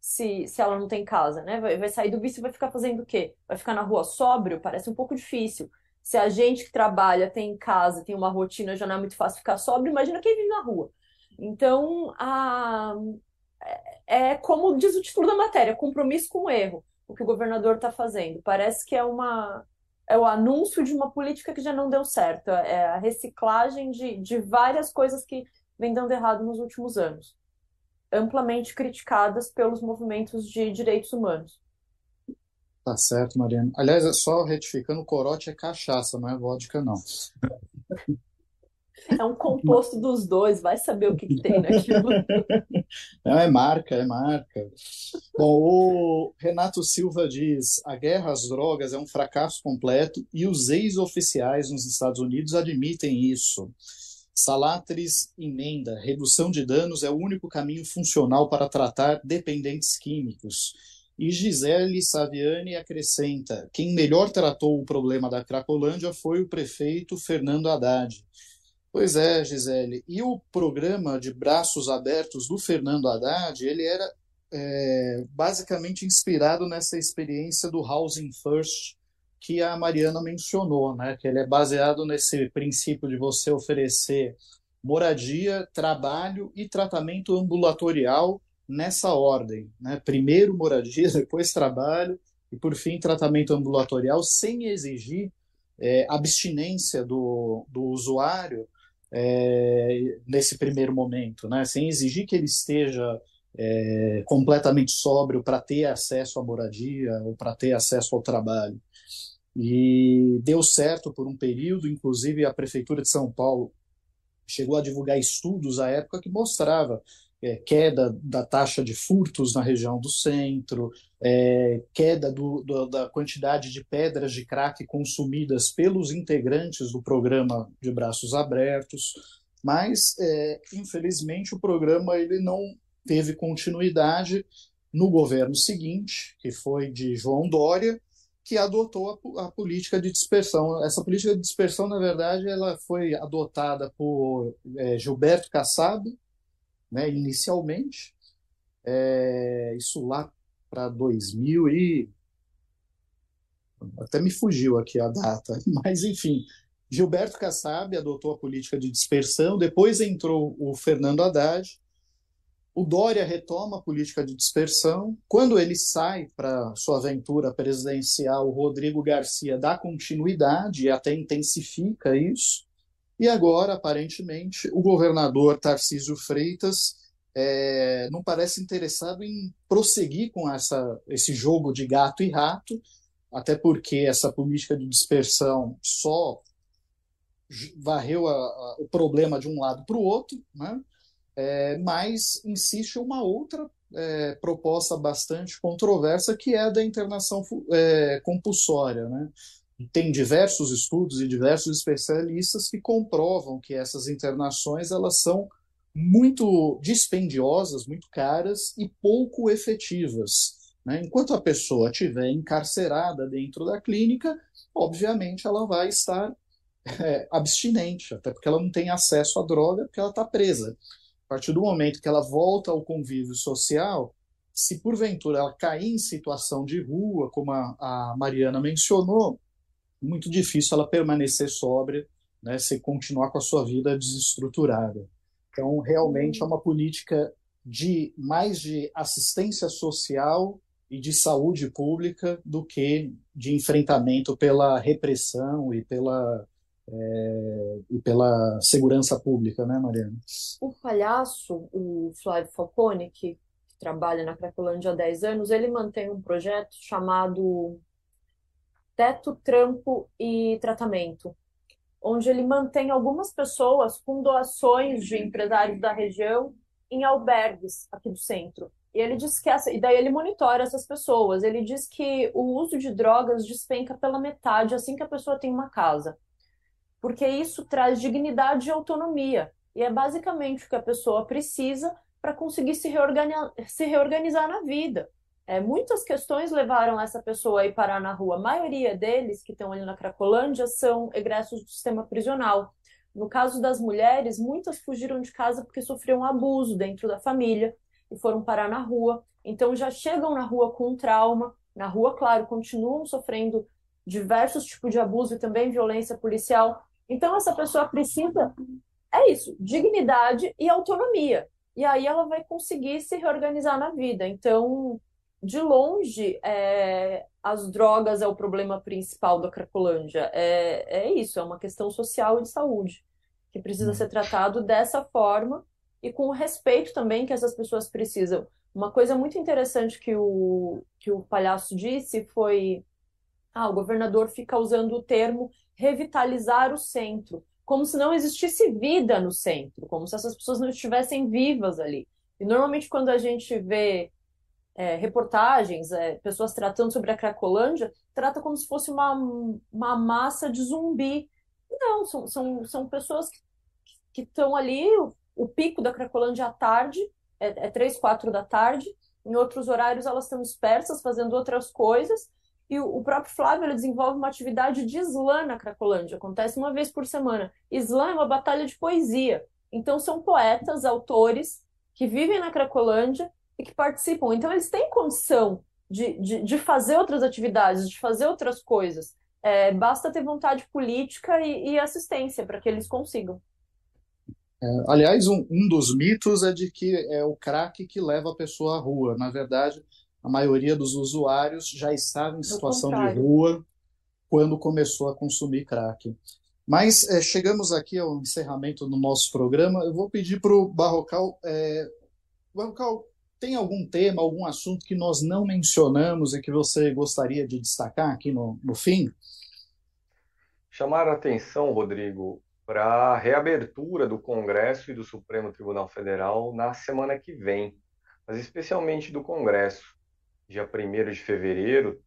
se, se ela não tem casa, né? Vai, vai sair do vício e vai ficar fazendo o quê? Vai ficar na rua sóbrio? Parece um pouco difícil. Se a gente que trabalha, tem casa, tem uma rotina, já não é muito fácil ficar sóbrio, imagina quem vive na rua. Então, a, é, é como diz o título da matéria, compromisso com o erro, o que o governador está fazendo. Parece que é uma é o anúncio de uma política que já não deu certo, é a reciclagem de, de várias coisas que vem dando errado nos últimos anos, amplamente criticadas pelos movimentos de direitos humanos. Tá certo, Mariana. Aliás, é só retificando, o corote é cachaça, não é vodka, não. É um composto dos dois, vai saber o que, que tem naquilo. Não, é marca, é marca. Bom, o Renato Silva diz: a guerra às drogas é um fracasso completo e os ex-oficiais nos Estados Unidos admitem isso. Salatres emenda: redução de danos é o único caminho funcional para tratar dependentes químicos. E Gisele Saviani acrescenta: quem melhor tratou o problema da Cracolândia foi o prefeito Fernando Haddad. Pois é, Gisele. E o programa de braços abertos do Fernando Haddad, ele era é, basicamente inspirado nessa experiência do Housing First que a Mariana mencionou, né? Que ele é baseado nesse princípio de você oferecer moradia, trabalho e tratamento ambulatorial nessa ordem, né? Primeiro moradia, depois trabalho e por fim tratamento ambulatorial, sem exigir é, abstinência do, do usuário é, nesse primeiro momento, né? sem exigir que ele esteja é, completamente sóbrio para ter acesso à moradia ou para ter acesso ao trabalho. E deu certo por um período, inclusive a Prefeitura de São Paulo chegou a divulgar estudos à época que mostrava é, queda da taxa de furtos na região do centro, é, queda do, do, da quantidade de pedras de crack consumidas pelos integrantes do programa de braços abertos, mas é, infelizmente o programa ele não teve continuidade no governo seguinte, que foi de João Dória, que adotou a, a, política de dispersão. Essa política de dispersão, na verdade, ela foi adotada por é, Gilberto Kassab, né, inicialmente, é, isso lá para 2000 e até me fugiu aqui a data, mas enfim, Gilberto Kassab adotou a política de dispersão, depois entrou o Fernando Haddad, o Dória retoma a política de dispersão. Quando ele sai para sua aventura presidencial, o Rodrigo Garcia dá continuidade e até intensifica isso. E agora, aparentemente, o governador Tarcísio Freitas é, não parece interessado em prosseguir com essa, esse jogo de gato e rato, até porque essa política de dispersão só varreu a, a, o problema de um lado para o outro, né? É, mas insiste uma outra é, proposta bastante controversa, que é a da internação é, compulsória. Né? Tem diversos estudos e diversos especialistas que comprovam que essas internações elas são muito dispendiosas, muito caras e pouco efetivas. Né? Enquanto a pessoa estiver encarcerada dentro da clínica, obviamente ela vai estar é, abstinente, até porque ela não tem acesso à droga, porque ela está presa. A partir do momento que ela volta ao convívio social, se porventura ela cair em situação de rua, como a, a Mariana mencionou, muito difícil ela permanecer sóbria, né, se continuar com a sua vida desestruturada. Então, realmente é uma política de mais de assistência social e de saúde pública do que de enfrentamento pela repressão e pela é, e pela segurança pública, né, Mariana? O palhaço, o Flávio Falcone, que, trabalha na Cracolândia há 10 anos, ele mantém um projeto chamado Teto, Trampo e Tratamento, onde ele mantém algumas pessoas com doações de empresários da região em albergues aqui do centro. E ele diz que essa, e daí ele monitora essas pessoas. Ele diz que o uso de drogas despenca pela metade assim que a pessoa tem uma casa porque isso traz dignidade e autonomia. E é basicamente o que a pessoa precisa para conseguir se se reorganizar na vida. É, muitas questões levaram essa pessoa a ir parar na rua. A maioria deles que estão ali na Cracolândia são egressos do sistema prisional. No caso das mulheres, muitas fugiram de casa porque sofriam abuso dentro da família e foram parar na rua. Então já chegam na rua com um trauma. Na rua, claro, continuam sofrendo diversos tipos de abuso e também violência policial, então, essa pessoa precisa, é isso, dignidade e autonomia. E aí ela vai conseguir se reorganizar na vida. Então, de longe, é, as drogas é o problema principal da Cracolândia. É, é isso, é uma questão social e de saúde, que precisa ser tratado dessa forma e com o respeito também que essas pessoas precisam. Uma coisa muito interessante que o, que o palhaço disse foi: ah, o governador fica usando o termo revitalizar o centro, como se não existisse vida no centro, como se essas pessoas não estivessem vivas ali. E normalmente quando a gente vê é, reportagens, é, pessoas tratando sobre a Cracolândia, trata como se fosse uma, uma massa de zumbi. Não, são, são, são pessoas que estão ali, o, o, pico da Cracolândia à tarde, é, é três, quatro da tarde, em outros horários elas estão dispersas fazendo outras coisas, e o próprio Flávio desenvolve uma atividade de slam na Cracolândia, acontece uma vez por semana. Slam é uma batalha de poesia. Então são poetas, autores que vivem na Cracolândia e que participam. Então eles têm condição de, de, de fazer outras atividades, de fazer outras coisas. É, basta ter vontade política e, e assistência para que eles consigam. É, aliás, um, um dos mitos é de que é o crack que leva a pessoa à rua. Na verdade, a maioria dos usuários já estava em situação de rua quando começou a consumir crack. Mas é, chegamos aqui ao encerramento do nosso programa. Eu vou pedir para o Barrocal. É, Barrocal, tem algum tema, algum assunto que nós não mencionamos e que você gostaria de destacar aqui no, no fim? Chamar a atenção, Rodrigo, para a reabertura do Congresso e do Supremo Tribunal Federal na semana que vem, mas especialmente do Congresso dia 1 de fevereiro,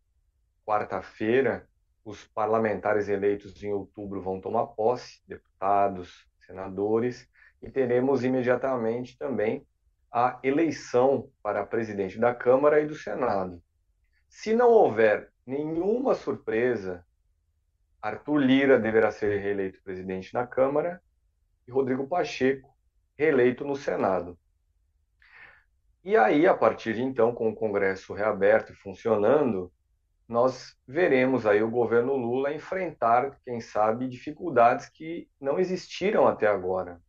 quarta-feira, os parlamentares eleitos em outubro vão tomar posse, deputados, senadores, e teremos imediatamente também a eleição para presidente da Câmara e do Senado. Se não houver nenhuma surpresa, Arthur Lira deverá ser reeleito presidente na Câmara e Rodrigo Pacheco reeleito no Senado. E aí, a partir de então, com o Congresso reaberto e funcionando, nós veremos aí o governo Lula enfrentar, quem sabe, dificuldades que não existiram até agora.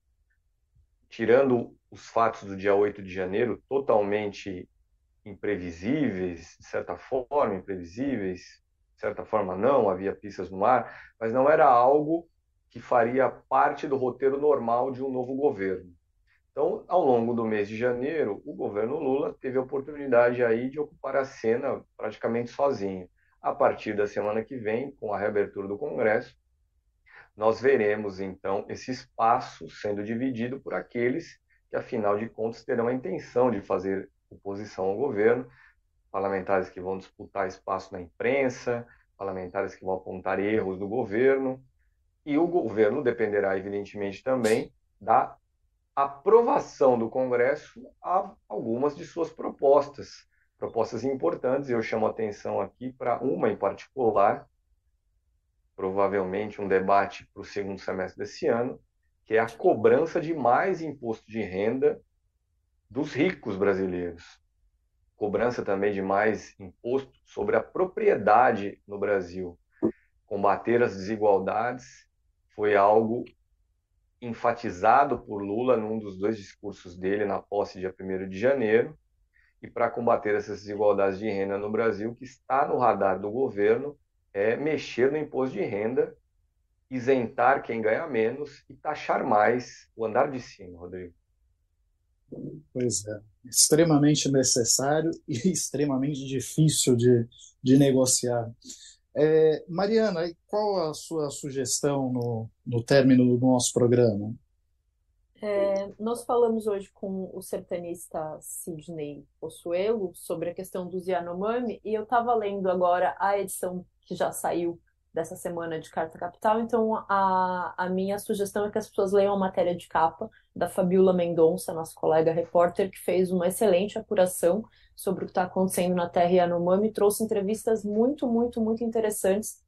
Tirando os fatos do dia 8 de janeiro, totalmente imprevisíveis, de certa forma, imprevisíveis, de certa forma não, havia pistas no ar, mas não era algo que faria parte do roteiro normal de um novo governo. Então, ao longo do mês de janeiro, o governo Lula teve a oportunidade aí de ocupar a cena praticamente sozinho. A partir da semana que vem, com a reabertura do Congresso, nós veremos então esse espaço sendo dividido por aqueles que, afinal de contas, terão a intenção de fazer oposição ao governo, parlamentares que vão disputar espaço na imprensa, parlamentares que vão apontar erros do governo, e o governo dependerá, evidentemente, também da aprovação do Congresso a algumas de suas propostas, propostas importantes. Eu chamo atenção aqui para uma em particular, provavelmente um debate para o segundo semestre desse ano, que é a cobrança de mais imposto de renda dos ricos brasileiros. cobrança também de mais imposto sobre a propriedade no Brasil. Combater as desigualdades foi algo enfatizado por Lula num dos dois discursos dele na posse dia 1 de janeiro. E para combater essas desigualdades de renda no Brasil, que está no radar do governo, é mexer no imposto de renda, isentar quem ganha menos e taxar mais o andar de cima, Rodrigo. Pois é, extremamente necessário e extremamente difícil de, de negociar. É, Mariana, qual a sua sugestão no, no término do nosso programa? É, nós falamos hoje com o sertanista Sidney Possuelo sobre a questão dos Yanomami e eu estava lendo agora a edição que já saiu dessa semana de Carta Capital, então a, a minha sugestão é que as pessoas leiam a matéria de capa da Fabiola Mendonça, nossa colega repórter, que fez uma excelente apuração sobre o que está acontecendo na Terra Yanomami, trouxe entrevistas muito, muito, muito interessantes,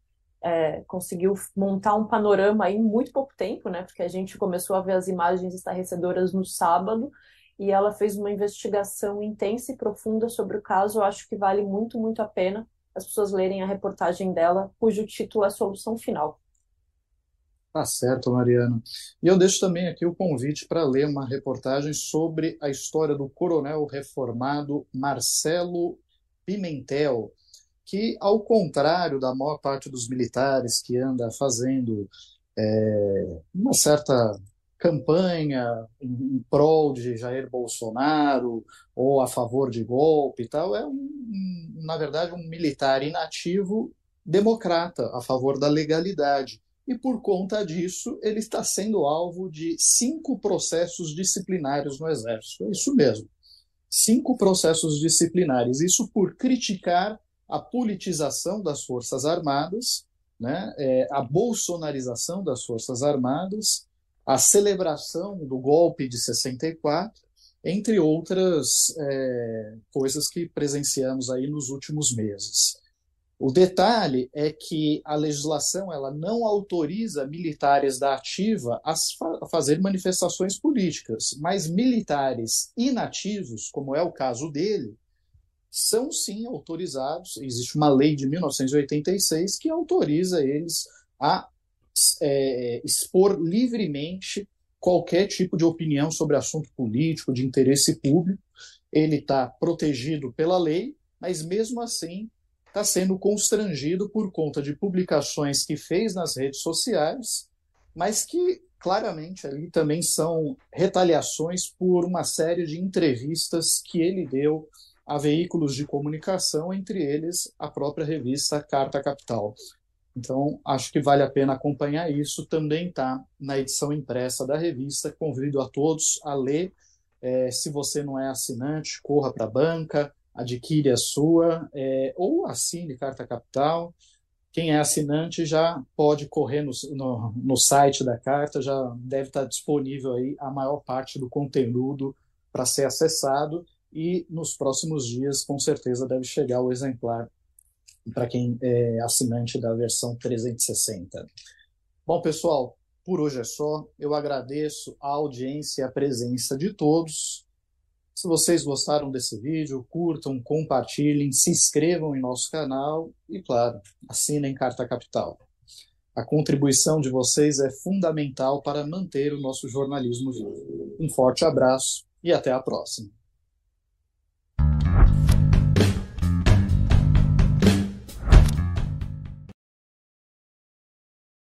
é, conseguiu montar um panorama em muito pouco tempo, né? Porque a gente começou a ver as imagens estarrecedoras no sábado e ela fez uma investigação intensa e profunda sobre o caso. Eu acho que vale muito, muito a pena as pessoas lerem a reportagem dela, cujo título é Solução Final. Tá certo, Mariano. E eu deixo também aqui o convite para ler uma reportagem sobre a história do coronel reformado Marcelo Pimentel, que, ao contrário da maior parte dos militares que anda fazendo é, uma certa campanha em, em, prol de Jair Bolsonaro ou a favor de golpe e tal, é, um, na verdade, um militar inativo democrata, a favor da legalidade e por conta disso ele está sendo alvo de cinco processos disciplinares no Exército. É isso mesmo. Cinco processos disciplinares. Isso por criticar a politização das Forças Armadas, né, é, a bolsonarização das Forças Armadas, a celebração do golpe de 64, entre outras é, coisas que presenciamos aí nos últimos meses. O detalhe é que a legislação ela não autoriza militares da ativa a fazer manifestações políticas, mas militares inativos, como é o caso dele, são sim autorizados. Existe uma lei de 1986 que autoriza eles a é, expor livremente qualquer tipo de opinião sobre assunto político, de interesse público. Ele está protegido pela lei, mas mesmo assim está sendo constrangido por conta de publicações que fez nas redes sociais, mas que claramente ali também são retaliações por uma série de entrevistas que ele deu a veículos de comunicação, entre eles a própria revista Carta Capital. Então, acho que vale a pena acompanhar isso. Também está na edição impressa da revista. Convido a todos a ler. É, se você não é assinante, corra para a banca, adquire a sua, é, ou assine Carta Capital. Quem é assinante já pode correr no, no, no, site da carta, já deve estar disponível aí a maior parte do conteúdo para ser acessado e nos próximos dias, com certeza, deve chegar o exemplar para quem é assinante da versão 360. Bom, pessoal, por hoje é só. Eu agradeço a audiência e a presença de todos. Se vocês gostaram desse vídeo, curtam, compartilhem, se inscrevam em nosso canal e, claro, assinem Carta Capital. A contribuição de vocês é fundamental para manter o nosso jornalismo vivo. Um forte abraço e até a próxima.